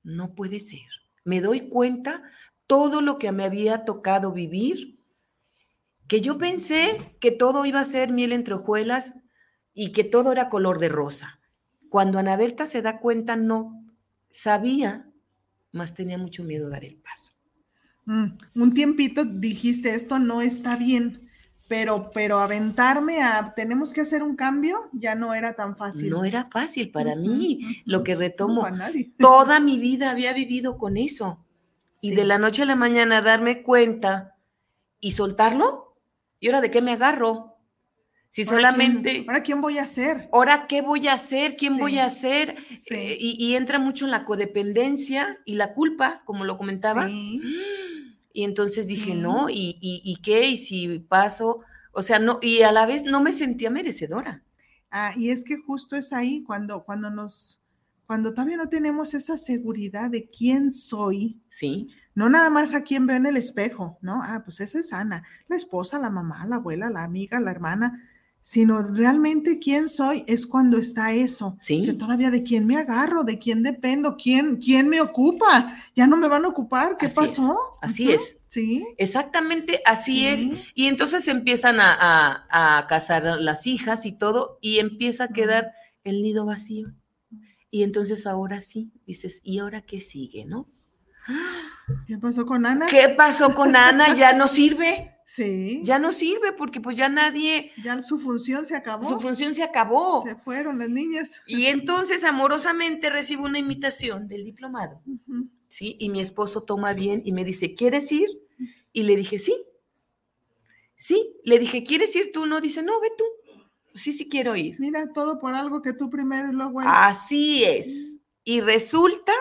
no puede ser. Me doy cuenta todo lo que me había tocado vivir, que yo pensé que todo iba a ser miel entre hojuelas y que todo era color de rosa. Cuando Ana Berta se da cuenta, no sabía, más tenía mucho miedo dar el paso. Mm, un tiempito dijiste, esto no está bien, pero, pero aventarme a, tenemos que hacer un cambio, ya no era tan fácil. No era fácil para Ujú, mí, ujú. lo que retomo. Toda mi vida había vivido con eso. Y Sí. de la noche a la mañana darme cuenta y soltarlo. ¿Y ahora de qué me agarro? Si Ahora, solamente, ¿quién, ahora, ¿quién voy a hacer? ¿ahora qué voy a hacer? ¿Quién Sí, voy a hacer? sí. Eh, y, y entra mucho en la codependencia y la culpa, como lo comentaba. Sí. Y entonces dije, no, ¿y, y, y qué? ¿Y si paso? O sea, no, y a la vez no me sentía merecedora. Ah, y es que justo es ahí cuando, cuando nos, cuando todavía no tenemos esa seguridad de quién soy, Sí, no nada más a quién veo en el espejo, ¿no? Ah, pues esa es Ana, la esposa, la mamá, la abuela, la amiga, la hermana, sino realmente quién soy es cuando está eso, Sí. que todavía de quién me agarro, de quién dependo, quién, quién me ocupa, ya no me van a ocupar, ¿qué Así es, pasó? así es. Sí. exactamente así es. Y entonces empiezan a, a, a casar las hijas y todo, y empieza a quedar el nido vacío. Y entonces ahora sí, dices, ¿y ahora qué sigue, no? ¿Qué pasó con Ana? ¿Qué pasó con Ana? ¿Ya no sirve? Sí. Ya no sirve porque pues ya nadie, Ya su función se acabó. su función se acabó. Se fueron las niñas. Y entonces amorosamente recibo una invitación del diplomado. ¿sí? Y mi esposo toma bien y me dice, ¿quieres ir? Y le dije, sí. Sí, le dije, ¿quieres ir tú? No, dice, no, ve tú. Sí, sí quiero ir. Mira, todo por algo que tú primero y luego. Así es. Y resulta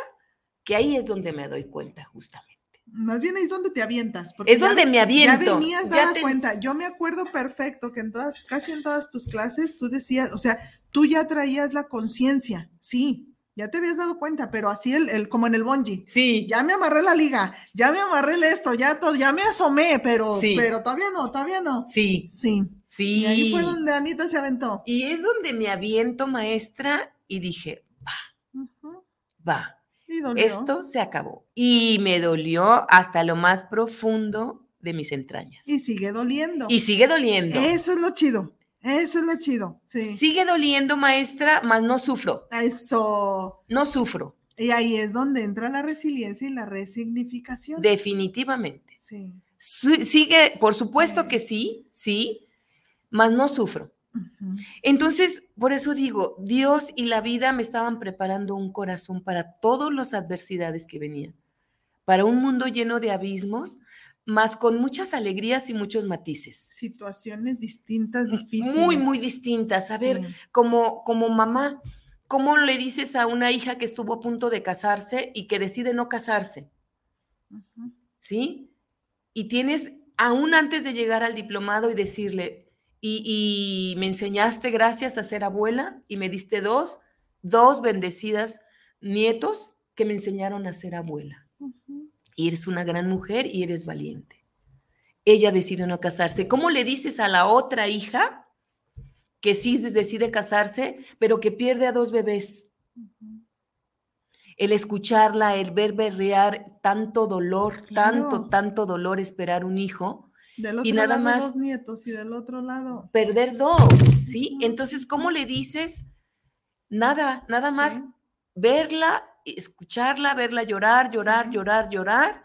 que ahí es donde me doy cuenta justamente. Más bien ahí es donde te avientas. porque Es donde me aviento. Ya venías dada te- cuenta. Yo me acuerdo perfecto que en todas, casi en todas tus clases, tú decías, o sea, tú ya traías la conciencia, sí, ya te habías dado cuenta, pero así el, el como en el bungee. Sí, Ya me amarré la liga, ya me amarré el esto, ya todo, ya me asomé, pero, Sí. pero todavía no, todavía no. sí, Sí. Sí. Y ahí fue donde Anita se aventó. Y es donde me aviento, maestra, y dije, va, Y dolió. esto se acabó. Y me dolió hasta lo más profundo de mis entrañas. Y sigue doliendo. Y sigue doliendo. Eso es lo chido. Eso es lo chido. Sí. Sigue doliendo, maestra, mas no sufro. Eso. No sufro, Y ahí es donde entra la resiliencia y la resignificación. definitivamente. Sí. Sigue, por supuesto Sí. que sí, sí, mas no sufro. Entonces, por eso digo, Dios y la vida me estaban preparando un corazón para todas las adversidades que venían, para un mundo lleno de abismos, más con muchas alegrías y muchos matices. Situaciones distintas, difíciles. Muy, muy distintas. A ver, como, como mamá, ¿cómo le dices a una hija que estuvo a punto de casarse y que decide no casarse? ¿Sí? Y tienes, aún antes de llegar al diplomado y decirle, y, y me enseñaste gracias a ser abuela y me diste dos, dos bendecidas nietos que me enseñaron a ser abuela. Y eres una gran mujer y eres valiente. Ella decide no casarse. ¿Cómo le dices a la otra hija que sí decide casarse, pero que pierde a dos bebés? El escucharla, el ver berrear tanto dolor, tanto, tanto dolor esperar un hijo, Del otro Y nada lado más- dos nietos y del otro lado. perder dos, ¿sí? Entonces, ¿cómo le dices? Nada, nada más Sí. verla, escucharla, verla llorar, llorar, llorar, llorar,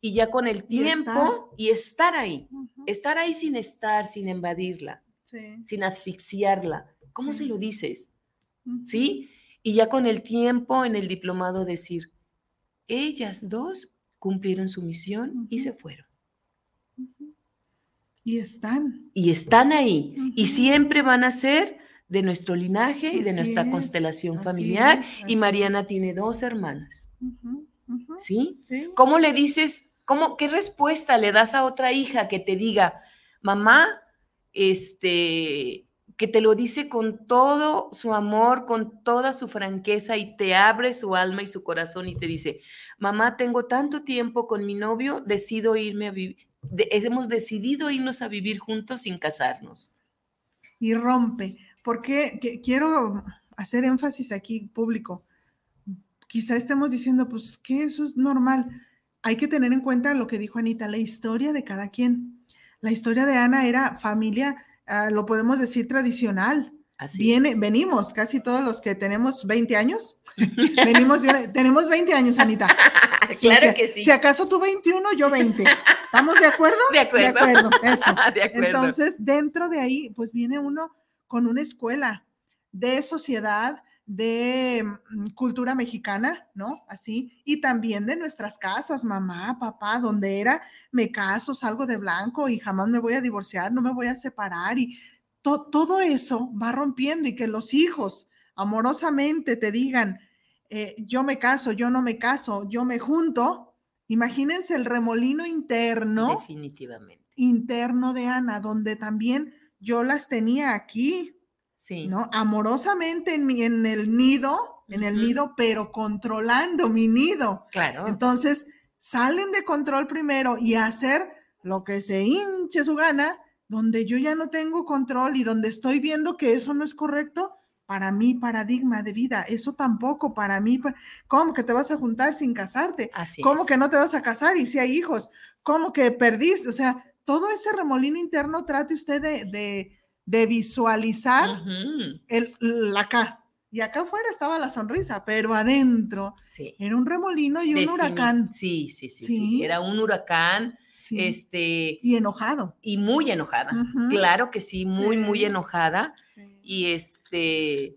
y ya con el Y tiempo y estar ahí, estar ahí sin estar, sin invadirla, Sí. sin asfixiarla. ¿Cómo Sí. se lo dices? ¿Sí? Y ya con el tiempo en el diplomado decir, ellas dos cumplieron su misión y se fueron. Y están. Y están ahí. Y siempre van a ser de nuestro linaje y de Así nuestra es, constelación familiar. es, y es. Mariana tiene dos hermanas. Sí. ¿Cómo le dices, cómo, qué respuesta le das a otra hija que te diga, mamá, este, que te lo dice con todo su amor, con toda su franqueza y te abre su alma y su corazón y te dice, mamá, tengo tanto tiempo con mi novio, decido irme a vivir, hemos decidido irnos a vivir juntos sin casarnos. y rompe. Porque que- quiero hacer énfasis aquí, público. Quizá estemos diciendo, pues que eso es normal. Hay que tener en cuenta lo que dijo Anita, la historia de cada quien. La historia de Ana era familia, ah, lo podemos decir tradicional. Así. Viene, venimos, casi todos los que tenemos 20 años, venimos tenemos 20 años, Anita. Sí, claro que sí. Si acaso tú 21, yo 20. ¿Estamos de acuerdo? De acuerdo. De acuerdo, eso. de acuerdo. Entonces, dentro de ahí, pues viene uno con una escuela de sociedad, de mm, cultura mexicana, ¿no? Así, y también de nuestras casas, mamá, papá, donde era, me caso, salgo de blanco y jamás me voy a divorciar, no me voy a separar, y to- todo eso va rompiendo y que los hijos amorosamente te digan, eh, yo me caso, yo no me caso, yo me junto, imagínense el remolino interno Definitivamente. interno de Ana, donde también yo las tenía aquí, Sí. ¿no? Amorosamente en, mi, en el nido, en el nido, pero controlando mi nido. Claro. Entonces, salen de control primero y hacer lo que se hinche su gana, donde yo ya no tengo control y donde estoy viendo que eso no es correcto para mi paradigma de vida. Eso tampoco para mí. ¿Cómo que te vas a juntar sin casarte? Así ¿Cómo es. que no te vas a casar y si hay hijos? ¿Cómo que perdiste? O sea, todo ese remolino interno trate usted de, de, de visualizar el, la acá. Y acá afuera estaba la sonrisa, pero adentro Sí. era un remolino y un huracán. Sí, sí, sí, sí, Sí. Era un huracán Este, y enojado. Y muy enojada. Claro que sí, muy, muy enojada. Y este,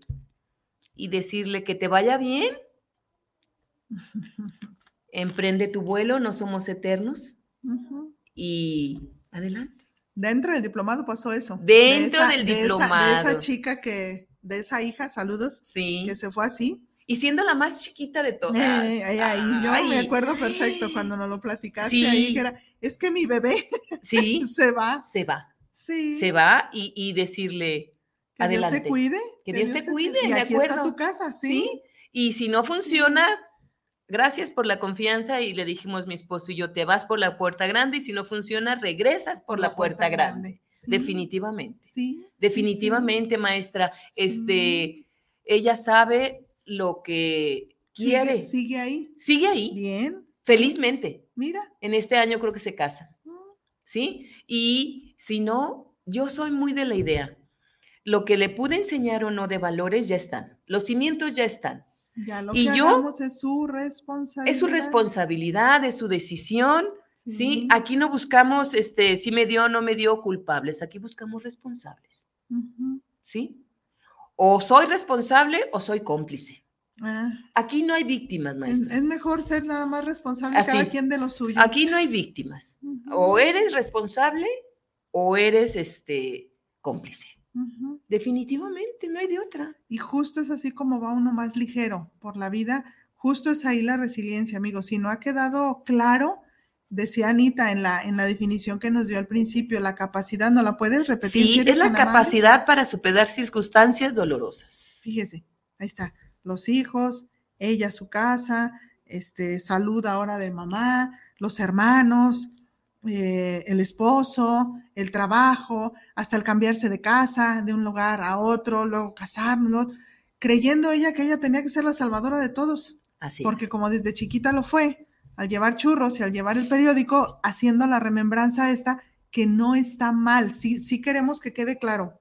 y decirle que te vaya bien. Emprende tu vuelo, no somos eternos. Y adelante. Dentro del diplomado pasó eso. Dentro del diplomado. de esa chica que, de esa hija, saludos, sí. que se fue así. Y siendo la más chiquita de todas. Eh, ahí, yo me acuerdo perfecto cuando nos lo platicaste sí. ahí, que era, es que mi bebé sí, se va. Se va. Sí. Se va y, y decirle, que adelante. Dios te cuide. Que, Dios, te cuide, y de aquí acuerdo. está tu casa, ¿sí? ¿sí? Y si no funciona, gracias por la confianza y le dijimos mi esposo y yo, te vas por la puerta grande y si no funciona, regresas por, la, puerta, puerta, grande. grande. Sí. Definitivamente. Sí. Definitivamente, sí. maestra. Este, ella sabe lo que quiere. Sigue, sigue, ahí. Sigue ahí. Bien. Felizmente. Mira. En este año creo que se casan. ¿Sí? Y si no, yo soy muy de la idea. Lo que le pude enseñar o no de valores ya están. Los cimientos ya están. Ya lo y que yo, es su responsabilidad. Es su responsabilidad, es su decisión. Sí. ¿sí? Aquí no buscamos este, si me dio o no me dio culpables, aquí buscamos responsables. Uh -huh. ¿Sí? O soy responsable o soy cómplice. Ah. Aquí no hay víctimas, maestra. Es, es, mejor ser nada más responsable Así. cada quien de lo suyo. Aquí no hay víctimas. Uh -huh. O eres responsable o eres este cómplice. Uh -huh. Definitivamente, no hay de otra. Y justo es así como va uno más ligero por la vida. Justo es ahí la resiliencia, amigos. Si no ha quedado claro, decía Anita en la, en la definición que nos dio al principio, la capacidad, ¿no la puedes repetir? Sí, si es la capacidad amable? para superar circunstancias dolorosas. Fíjese, ahí está. Los hijos, ella su casa, este, salud ahora de mamá, los hermanos, eh, el esposo, el trabajo, hasta el cambiarse de casa, de un lugar a otro, luego casarnos, creyendo ella que ella tenía que ser la salvadora de todos. Así porque es. como desde chiquita lo fue, al llevar churros y al llevar el periódico, haciendo la remembranza esta, que no está mal, sí, sí queremos que quede claro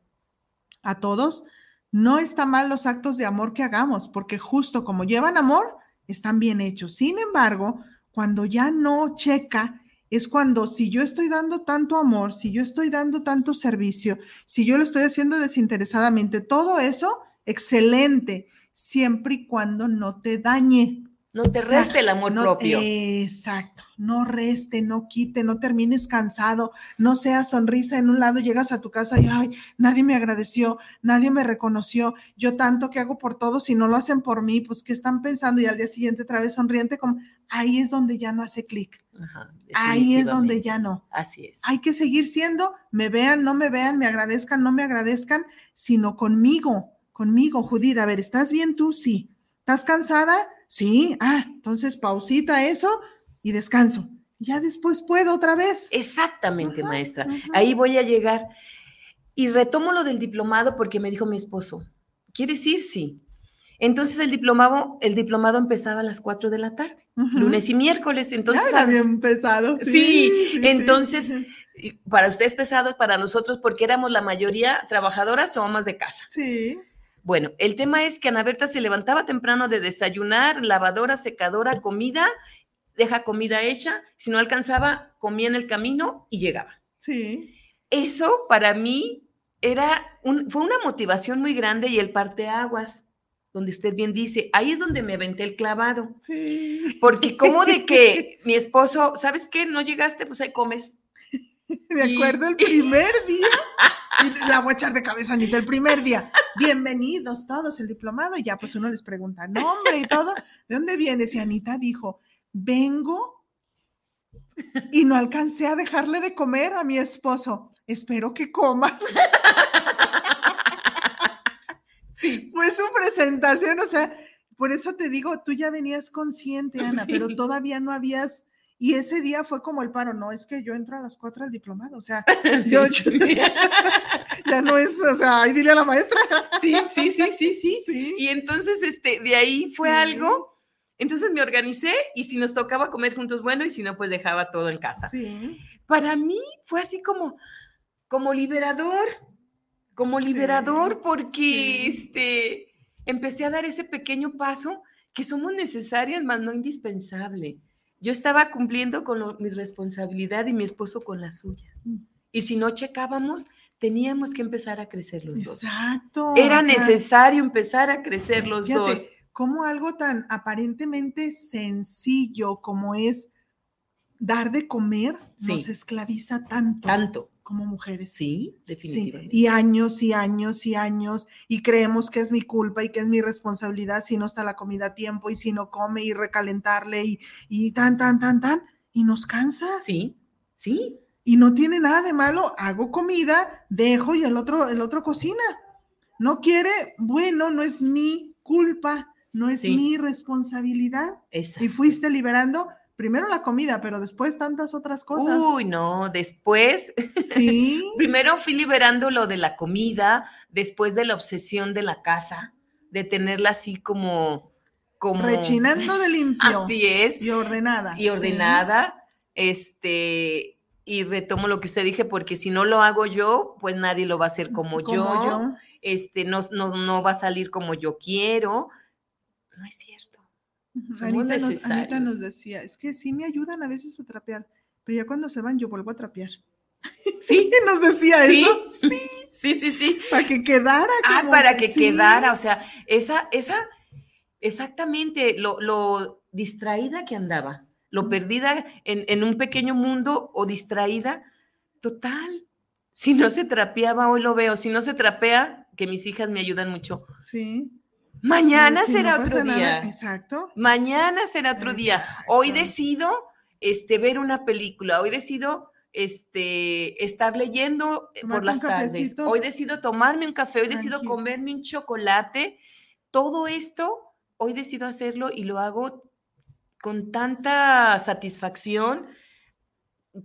a todos, no está mal los actos de amor que hagamos, porque justo como llevan amor, están bien hechos. Sin embargo, cuando ya no checa, es cuando si yo estoy dando tanto amor, si yo estoy dando tanto servicio, si yo lo estoy haciendo desinteresadamente, todo eso, excelente, siempre y cuando no te dañe. No te reste el amor no, propio. Exacto, no reste, no quite, no termines cansado, no seas sonrisa en un lado, llegas a tu casa y, ay, nadie me agradeció, nadie me reconoció, yo tanto que hago por todos, si no lo hacen por mí, pues, ¿qué están pensando? Y al día siguiente otra vez sonriente, como, ahí es donde ya no hace clic. Ahí es donde ya no. Así es. Hay que seguir siendo, me vean, no me vean, me agradezcan, no me agradezcan, sino conmigo, conmigo, Judith, a ver, ¿estás bien tú? Sí. ¿Estás cansada? Sí, ah, entonces pausita eso y descanso. Ya después puedo otra vez. Exactamente, ajá, maestra. Ajá. Ahí voy a llegar. Y retomo lo del diplomado porque me dijo mi esposo, ¿quieres ir? Sí. Entonces el diplomado, el diplomado empezaba a las 4 de la tarde, uh -huh. lunes y miércoles. Entonces ya había empezado. Sí, sí, sí entonces sí. para ustedes pesado, para nosotros porque éramos la mayoría trabajadoras o amas de casa. Sí. Bueno, el tema es que Ana Berta se levantaba temprano de desayunar, lavadora, secadora, comida, deja comida hecha, si no alcanzaba, comía en el camino y llegaba. Sí. Eso para mí era un, fue una motivación muy grande y el parteaguas, donde usted bien dice, ahí es donde me aventé el clavado. Sí. Porque como de que mi esposo, ¿sabes qué? No llegaste, pues ahí comes. Me acuerdo el primer día. La voy a echar de cabeza, Anita, el primer día. Bienvenidos todos, el diplomado. Y ya, pues uno les pregunta nombre y todo. ¿De dónde vienes? Y Anita dijo: Vengo y no alcancé a dejarle de comer a mi esposo. Espero que coma. Sí. Fue su presentación, o sea, por eso te digo, tú ya venías consciente, Ana, sí. pero todavía no habías y ese día fue como el paro, no, es que yo entro a las cuatro al diplomado, o sea, sí. yo, yo, ya no es, o sea, ahí dile a la maestra. Sí, sí, sí, sí, sí. sí. Y entonces, este, de ahí fue sí. algo, entonces me organicé y si nos tocaba comer juntos, bueno, y si no, pues dejaba todo en casa. Sí. Para mí fue así como, como liberador, como liberador, porque, este, empecé a dar ese pequeño paso que somos necesarias, más no indispensable yo estaba cumpliendo con mi responsabilidad y mi esposo con la suya. Mm. Y si no checábamos, teníamos que empezar a crecer los dos. Exacto. Era necesario empezar a crecer los dos. Como algo tan aparentemente sencillo como es dar de comer nos esclaviza tanto. Tanto. Como mujeres. Sí, definitivamente. Y años y años y años y creemos que es mi culpa y que es mi responsabilidad si no está la comida a tiempo y si no come y recalentarle y, y tan, tan, tan, tan. Y nos cansa. Sí, sí. Y no tiene nada de malo, hago comida, dejo y el otro, el otro cocina. No quiere, bueno, no es mi culpa, no es mi responsabilidad. Y fuiste liberando primero la comida, pero después tantas otras cosas. Uy, no, después. Sí. primero fui liberando lo de la comida, después de la obsesión de la casa, de tenerla así como. como... Rechinando de limpio. Así es. Y ordenada. Y ordenada. Este. Y retomo lo que usted dije, porque si no lo hago yo, pues nadie lo va a hacer como, yo. yo. Este, no, no, no va a salir como yo quiero. No es cierto Anita nos, decía, es que sí me ayudan a veces a trapear, pero ya cuando se van yo vuelvo a trapear. Sí, nos decía eso. Sí, sí, sí, sí. Para que quedara. Ah, para que, quedara, o sea, esa, esa, exactamente, lo, lo distraída que andaba, lo perdida en, en un pequeño mundo o distraída, total. Si no se trapeaba, hoy lo veo, si no se trapea, que mis hijas me ayudan mucho. Sí Mañana será otro día. Exacto. Mañana será otro día. Hoy decido este, ver una película. Hoy decido este, estar leyendo eh, por las tardes. Hoy decido tomarme un café. Hoy decido comerme un chocolate. Todo esto, hoy decido hacerlo y lo hago con tanta satisfacción,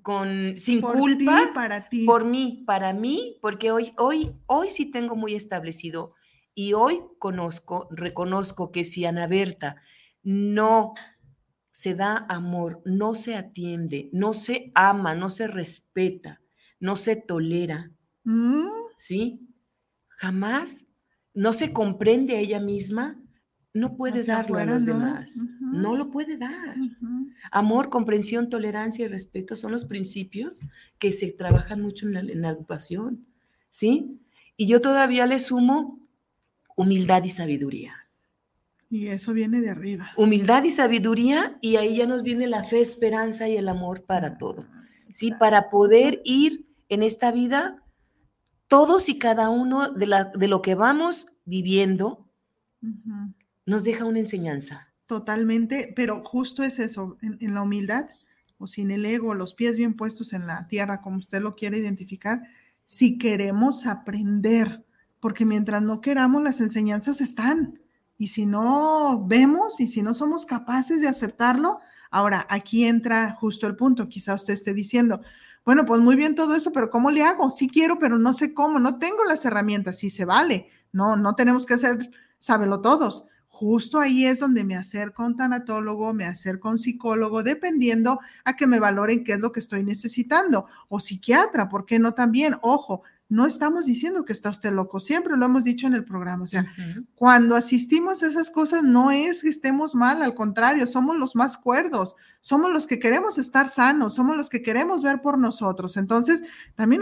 con sin culpa para ti. por mí, para mí, porque hoy, hoy, hoy sí tengo muy establecido y hoy conozco, reconozco que si Ana Berta no se da amor, no se atiende, no se ama, no se respeta, no se tolera, mm. ¿sí? Jamás no se comprende a ella misma, no puede darlo a los demás. No lo puede dar. Amor, comprensión, tolerancia y respeto son los principios que se trabajan mucho en la, en la agrupación, ¿sí? Y yo todavía le sumo humildad y sabiduría. Y eso viene de arriba. Humildad y sabiduría, y ahí ya nos viene la fe, esperanza y el amor para todo. ¿Sí? Para poder ir en esta vida, todos y cada uno de, la, de lo que vamos viviendo, nos deja una enseñanza. Totalmente, pero justo es eso, en, en la humildad, o sin el ego, los pies bien puestos en la tierra, como usted lo quiere identificar, si queremos aprender porque mientras no queramos, las enseñanzas están. Y si no vemos y si no somos capaces de aceptarlo, ahora aquí entra justo el punto. Quizá usted esté diciendo, bueno, pues muy bien todo eso, pero ¿cómo le hago? Sí quiero, pero no sé cómo, no tengo las herramientas, sí se vale. No, no tenemos que hacer, sábelo todos. Justo ahí es donde me acerco a un tanatólogo, me acerco a un psicólogo, dependiendo a que me valoren qué es lo que estoy necesitando. O psiquiatra, ¿por qué no también? Ojo, no estamos diciendo que está usted loco, siempre lo hemos dicho en el programa. O sea, cuando asistimos a esas cosas no es que estemos mal, al contrario, somos los más cuerdos, somos los que queremos estar sanos, somos los que queremos ver por nosotros. Entonces, también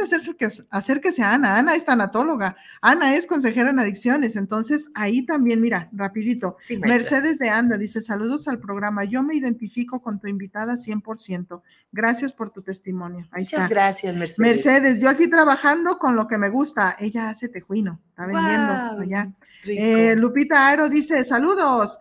acérquese a Ana. Ana es tanatóloga, Ana es consejera en adicciones. Entonces, ahí también, mira, rapidito. Mercedes de Anda dice, saludos al programa. Yo me identifico con tu invitada 100%. Gracias por tu testimonio. Ahí Muchas gracias, Mercedes. Mercedes, yo aquí trabajando con lo que me gusta. Ella hace tejuino, está vendiendo allá. Eh, Lupita Aro dice, saludos.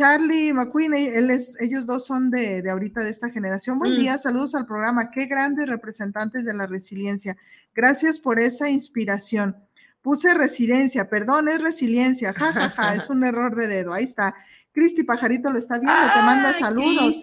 Charlie McQueen, e-, él es, ellos dos son de, de ahorita de esta generación. Buen mm. día, saludos al programa. Qué grandes representantes de la resiliencia. Gracias por esa inspiración. Puse residencia, perdón, es resiliencia, jajaja, ja, ja, es un error de dedo. Ahí está. Cristi Pajarito lo está viendo, te manda saludos.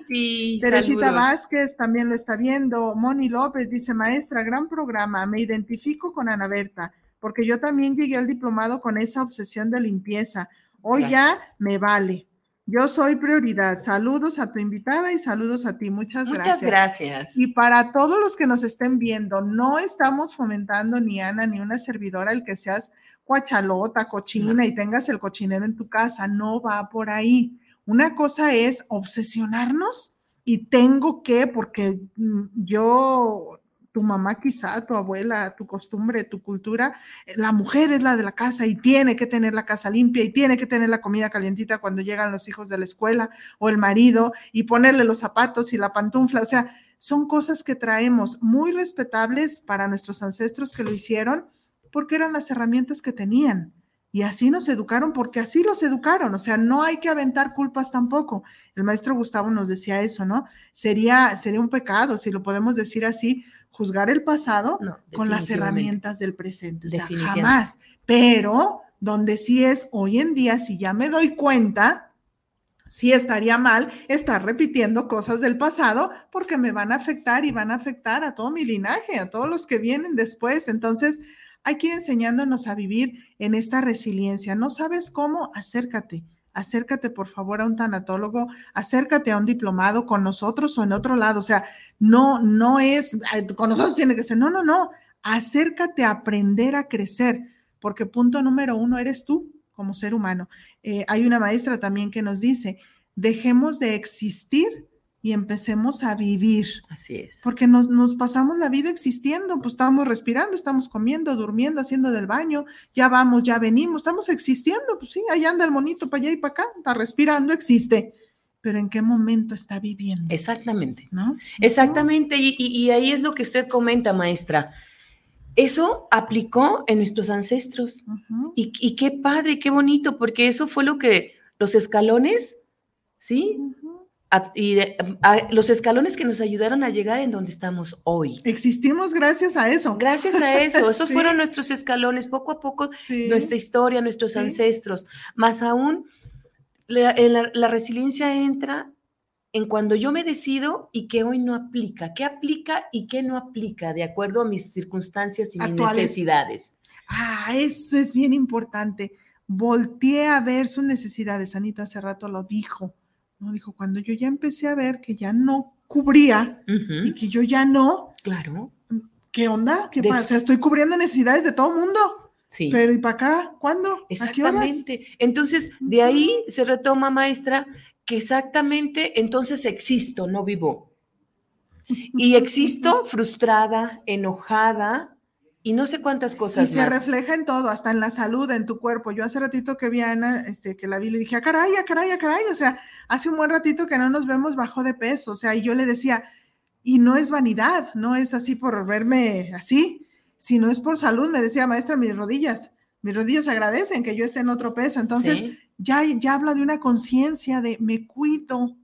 Teresita Vázquez también lo está viendo. Moni López dice, maestra, gran programa, me identifico con Ana Berta, porque yo también llegué al diplomado con esa obsesión de limpieza. Hoy ya me vale. Yo soy prioridad. Saludos a tu invitada y saludos a ti. Muchas gracias. Muchas gracias. Y para todos los que nos estén viendo, no estamos fomentando ni Ana ni una servidora el que seas cuachalota, cochina y tengas el cochinero en tu casa. No va por ahí. Una cosa es obsesionarnos y tengo que, porque mm, yo tu mamá quizá, tu abuela, tu costumbre, tu cultura, la mujer es la de la casa y tiene que tener la casa limpia y tiene que tener la comida calientita cuando llegan los hijos de la escuela o el marido y ponerle los zapatos y la pantufla, o sea, son cosas que traemos muy respetables para nuestros ancestros que lo hicieron porque eran las herramientas que tenían. Y así nos educaron porque así los educaron, o sea, no hay que aventar culpas tampoco. El maestro Gustavo nos decía eso, ¿no? Sería, sería un pecado, si lo podemos decir así, juzgar el pasado con las herramientas del presente. O sea, jamás. Pero donde sí es hoy en día, si ya me doy cuenta, sí estaría mal estar repitiendo cosas del pasado porque me van a afectar y van a afectar a todo mi linaje, a todos los que vienen después. Entonces, hay que ir enseñándonos a vivir en esta resiliencia. ¿No sabes cómo? Acércate acércate por favor a un tanatólogo, acércate a un diplomado con nosotros o en otro lado. O sea, no, no es, con nosotros tiene que ser, no, no, no, acércate a aprender a crecer, porque punto número uno eres tú como ser humano. Eh, hay una maestra también que nos dice, dejemos de existir y empecemos a vivir. Así es. Porque nos, pasamos la vida existiendo, pues estamos respirando, estamos comiendo, durmiendo, haciendo del baño, ya vamos, ya venimos, estamos existiendo, pues sí, ahí anda el monito para allá y para acá, está respirando, existe. Pero ¿en qué momento está viviendo? Exactamente. ¿No? Exactamente, y, ahí es lo que usted comenta, maestra. Eso aplicó en nuestros ancestros. y, y, qué padre, qué bonito, porque eso fue lo que los escalones, ¿sí? Y los escalones que nos ayudaron a llegar en donde estamos hoy. Existimos gracias a eso. Gracias a eso. Esos fueron nuestros escalones, poco a poco, nuestra historia, nuestros ancestros. Más aún, la, la, resiliencia entra en cuando yo me decido y que hoy no aplica. ¿Qué aplica y qué no aplica de acuerdo a mis circunstancias y mis necesidades? Ah, eso es bien importante. Volteé a ver sus necesidades. Anita hace rato lo dijo no, dijo, cuando yo ya empecé a ver que ya no cubría y que yo ya no. Claro. ¿Qué onda? ¿Qué pasa? estoy cubriendo necesidades de todo mundo. Sí. Pero ¿y para acá? ¿Cuándo? Exactamente. Entonces, de ahí se retoma, maestra, que exactamente entonces existo, no vivo. Y existo frustrada, enojada, y no sé cuántas cosas. Y se refleja en todo, hasta en la salud, en tu cuerpo. Yo hace ratito que vi a Ana, este, que la vi, le dije, a ah, caray, a ah, caray, a ah, caray. O sea, hace un buen ratito que no nos vemos bajo de peso. O sea, y yo le decía, y no es vanidad, no es así por verme así, sino es por salud. Me decía, maestra, mis rodillas, mis rodillas agradecen que yo esté en otro peso. Entonces, ya, ya habla de una conciencia de me cuido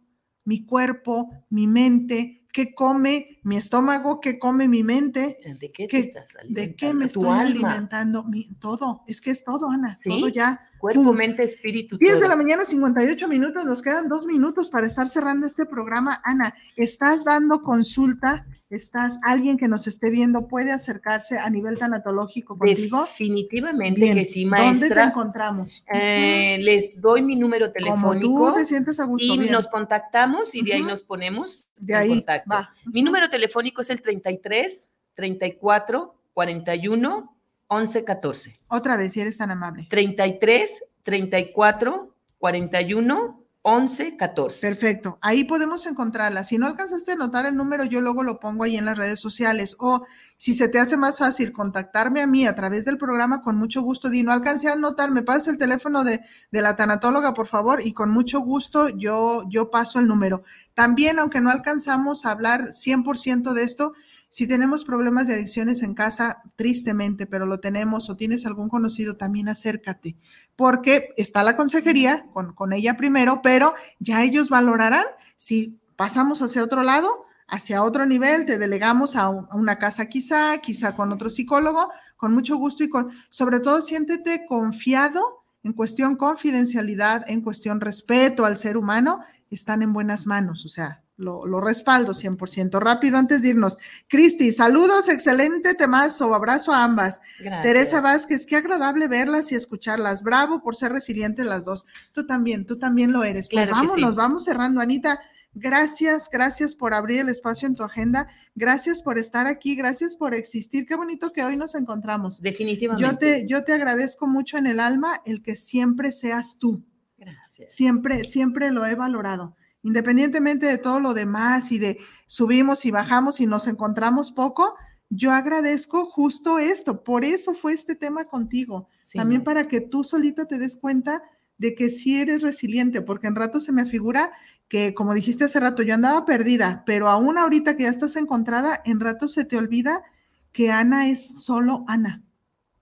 mi cuerpo, mi mente, qué come mi estómago, qué come mi mente. ¿De qué te estás alimentando? ¿De qué me estoy alimentando? Mi, todo, es que es todo, Ana, todo ya. Cuerpo, mente, espíritu. 10 de la mañana, 58 minutos, nos quedan dos minutos para estar cerrando este programa. Ana, ¿estás dando consulta estás, alguien que nos esté viendo puede acercarse a nivel tanatológico contigo? Definitivamente que sí, maestra. ¿Dónde te encontramos? Eh, les doy mi número telefónico. Como tú te sientes a gusto, y nos contactamos y de ahí nos ponemos de ahí, contacto. Va. Mi número telefónico es el 33 34 41 11 14. Otra vez, si eres tan amable. 33 34 41 11 14. Perfecto. Ahí podemos encontrarla. Si no alcanzaste a anotar el número, yo luego lo pongo ahí en las redes sociales. O si se te hace más fácil contactarme a mí a través del programa, con mucho gusto. Di, no alcancé a anotar, me pasas el teléfono de, de, la tanatóloga, por favor, y con mucho gusto yo, yo paso el número. También, aunque no alcanzamos a hablar 100% de esto, si tenemos problemas de adicciones en casa, tristemente, pero lo tenemos o tienes algún conocido, también acércate, porque está la consejería con, ella primero, pero ya ellos valorarán si pasamos hacia otro lado, hacia otro nivel, te delegamos a, una casa quizá, quizá con otro psicólogo, con mucho gusto y con, sobre todo, siéntete confiado en cuestión confidencialidad, en cuestión respeto al ser humano, están en buenas manos, o sea, lo, lo, respaldo 100%. Rápido antes de irnos. Cristi, saludos, excelente temazo, abrazo a ambas. Teresa Vázquez, qué agradable verlas y escucharlas. Bravo por ser resilientes las dos. Tú también, tú también lo eres. Pues vamos, nos vamos cerrando. Anita, gracias, gracias por abrir el espacio en tu agenda. Gracias por estar aquí, gracias por existir. Qué bonito que hoy nos encontramos. Definitivamente. Yo te, yo te agradezco mucho en el alma el que siempre seas tú. Gracias. Siempre, siempre lo he valorado independientemente de todo lo demás y de subimos y bajamos y nos encontramos poco, yo agradezco justo esto. Por eso fue este tema contigo. También para que tú solita te des cuenta de que sí eres resiliente, porque en rato se me figura que, como dijiste hace rato, yo andaba perdida, pero aún ahorita que ya estás encontrada, en rato se te olvida que Ana es solo Ana.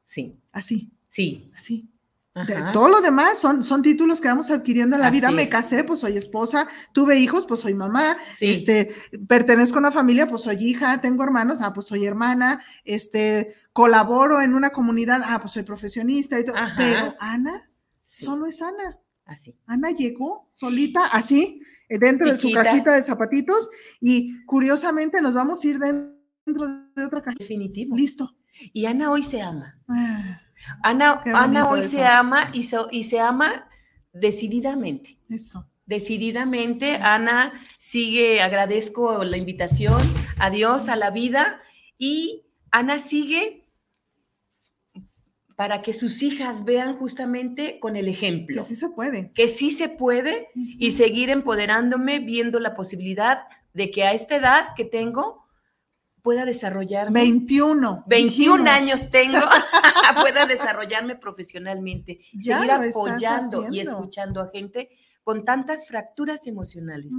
Sí. Así. Sí. Así. Todo lo demás son, son títulos que vamos adquiriendo en la vida. Me casé, pues soy esposa, tuve hijos, pues soy mamá, este, pertenezco a una familia, pues soy hija, tengo hermanos, ah, pues soy hermana, este, colaboro en una comunidad, ah, pues soy profesionista y todo. Pero Ana solo es Ana. Así. Ana llegó solita, así, dentro de su cajita de zapatitos y curiosamente nos vamos a ir dentro de otra cajita. Definitivo. Listo. Y Ana hoy se ama. Ah, Ana, Ana hoy se ama y se, y se ama decididamente. Eso. Decididamente, Ana sigue, agradezco la invitación a Dios, a la vida, y Ana sigue para que sus hijas vean justamente con el ejemplo. Que sí se puede. Que sí se puede y seguir empoderándome viendo la posibilidad de que a esta edad que tengo pueda desarrollarme. 21. 21 años tengo, pueda desarrollarme profesionalmente, seguir apoyando y escuchando a gente con tantas fracturas emocionales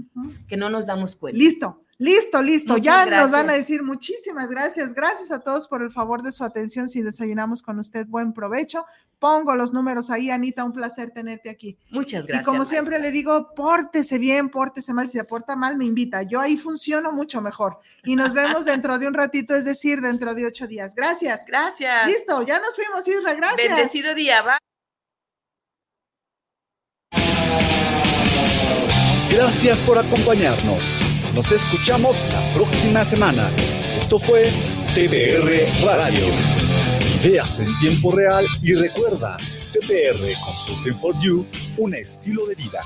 que no nos damos cuenta. Listo, listo, listo. ya nos van a decir muchísimas gracias. Gracias a todos por el favor de su atención. Si desayunamos con usted, buen provecho. Pongo los números ahí, Anita, un placer tenerte aquí. Muchas gracias. Y como siempre le digo, pórtese bien, pórtese mal. Si se porta mal, me invita. Yo ahí funciono mucho mejor. Y nos vemos dentro de un ratito, es decir, dentro de ocho días. Gracias. Gracias. Listo, ya nos fuimos, Isra. Gracias. Bendecido día, va. Gracias por acompañarnos. Nos escuchamos la próxima semana. Esto fue TBR Radio. Ideas en tiempo real y recuerda, TBR Consulting for You, un estilo de vida.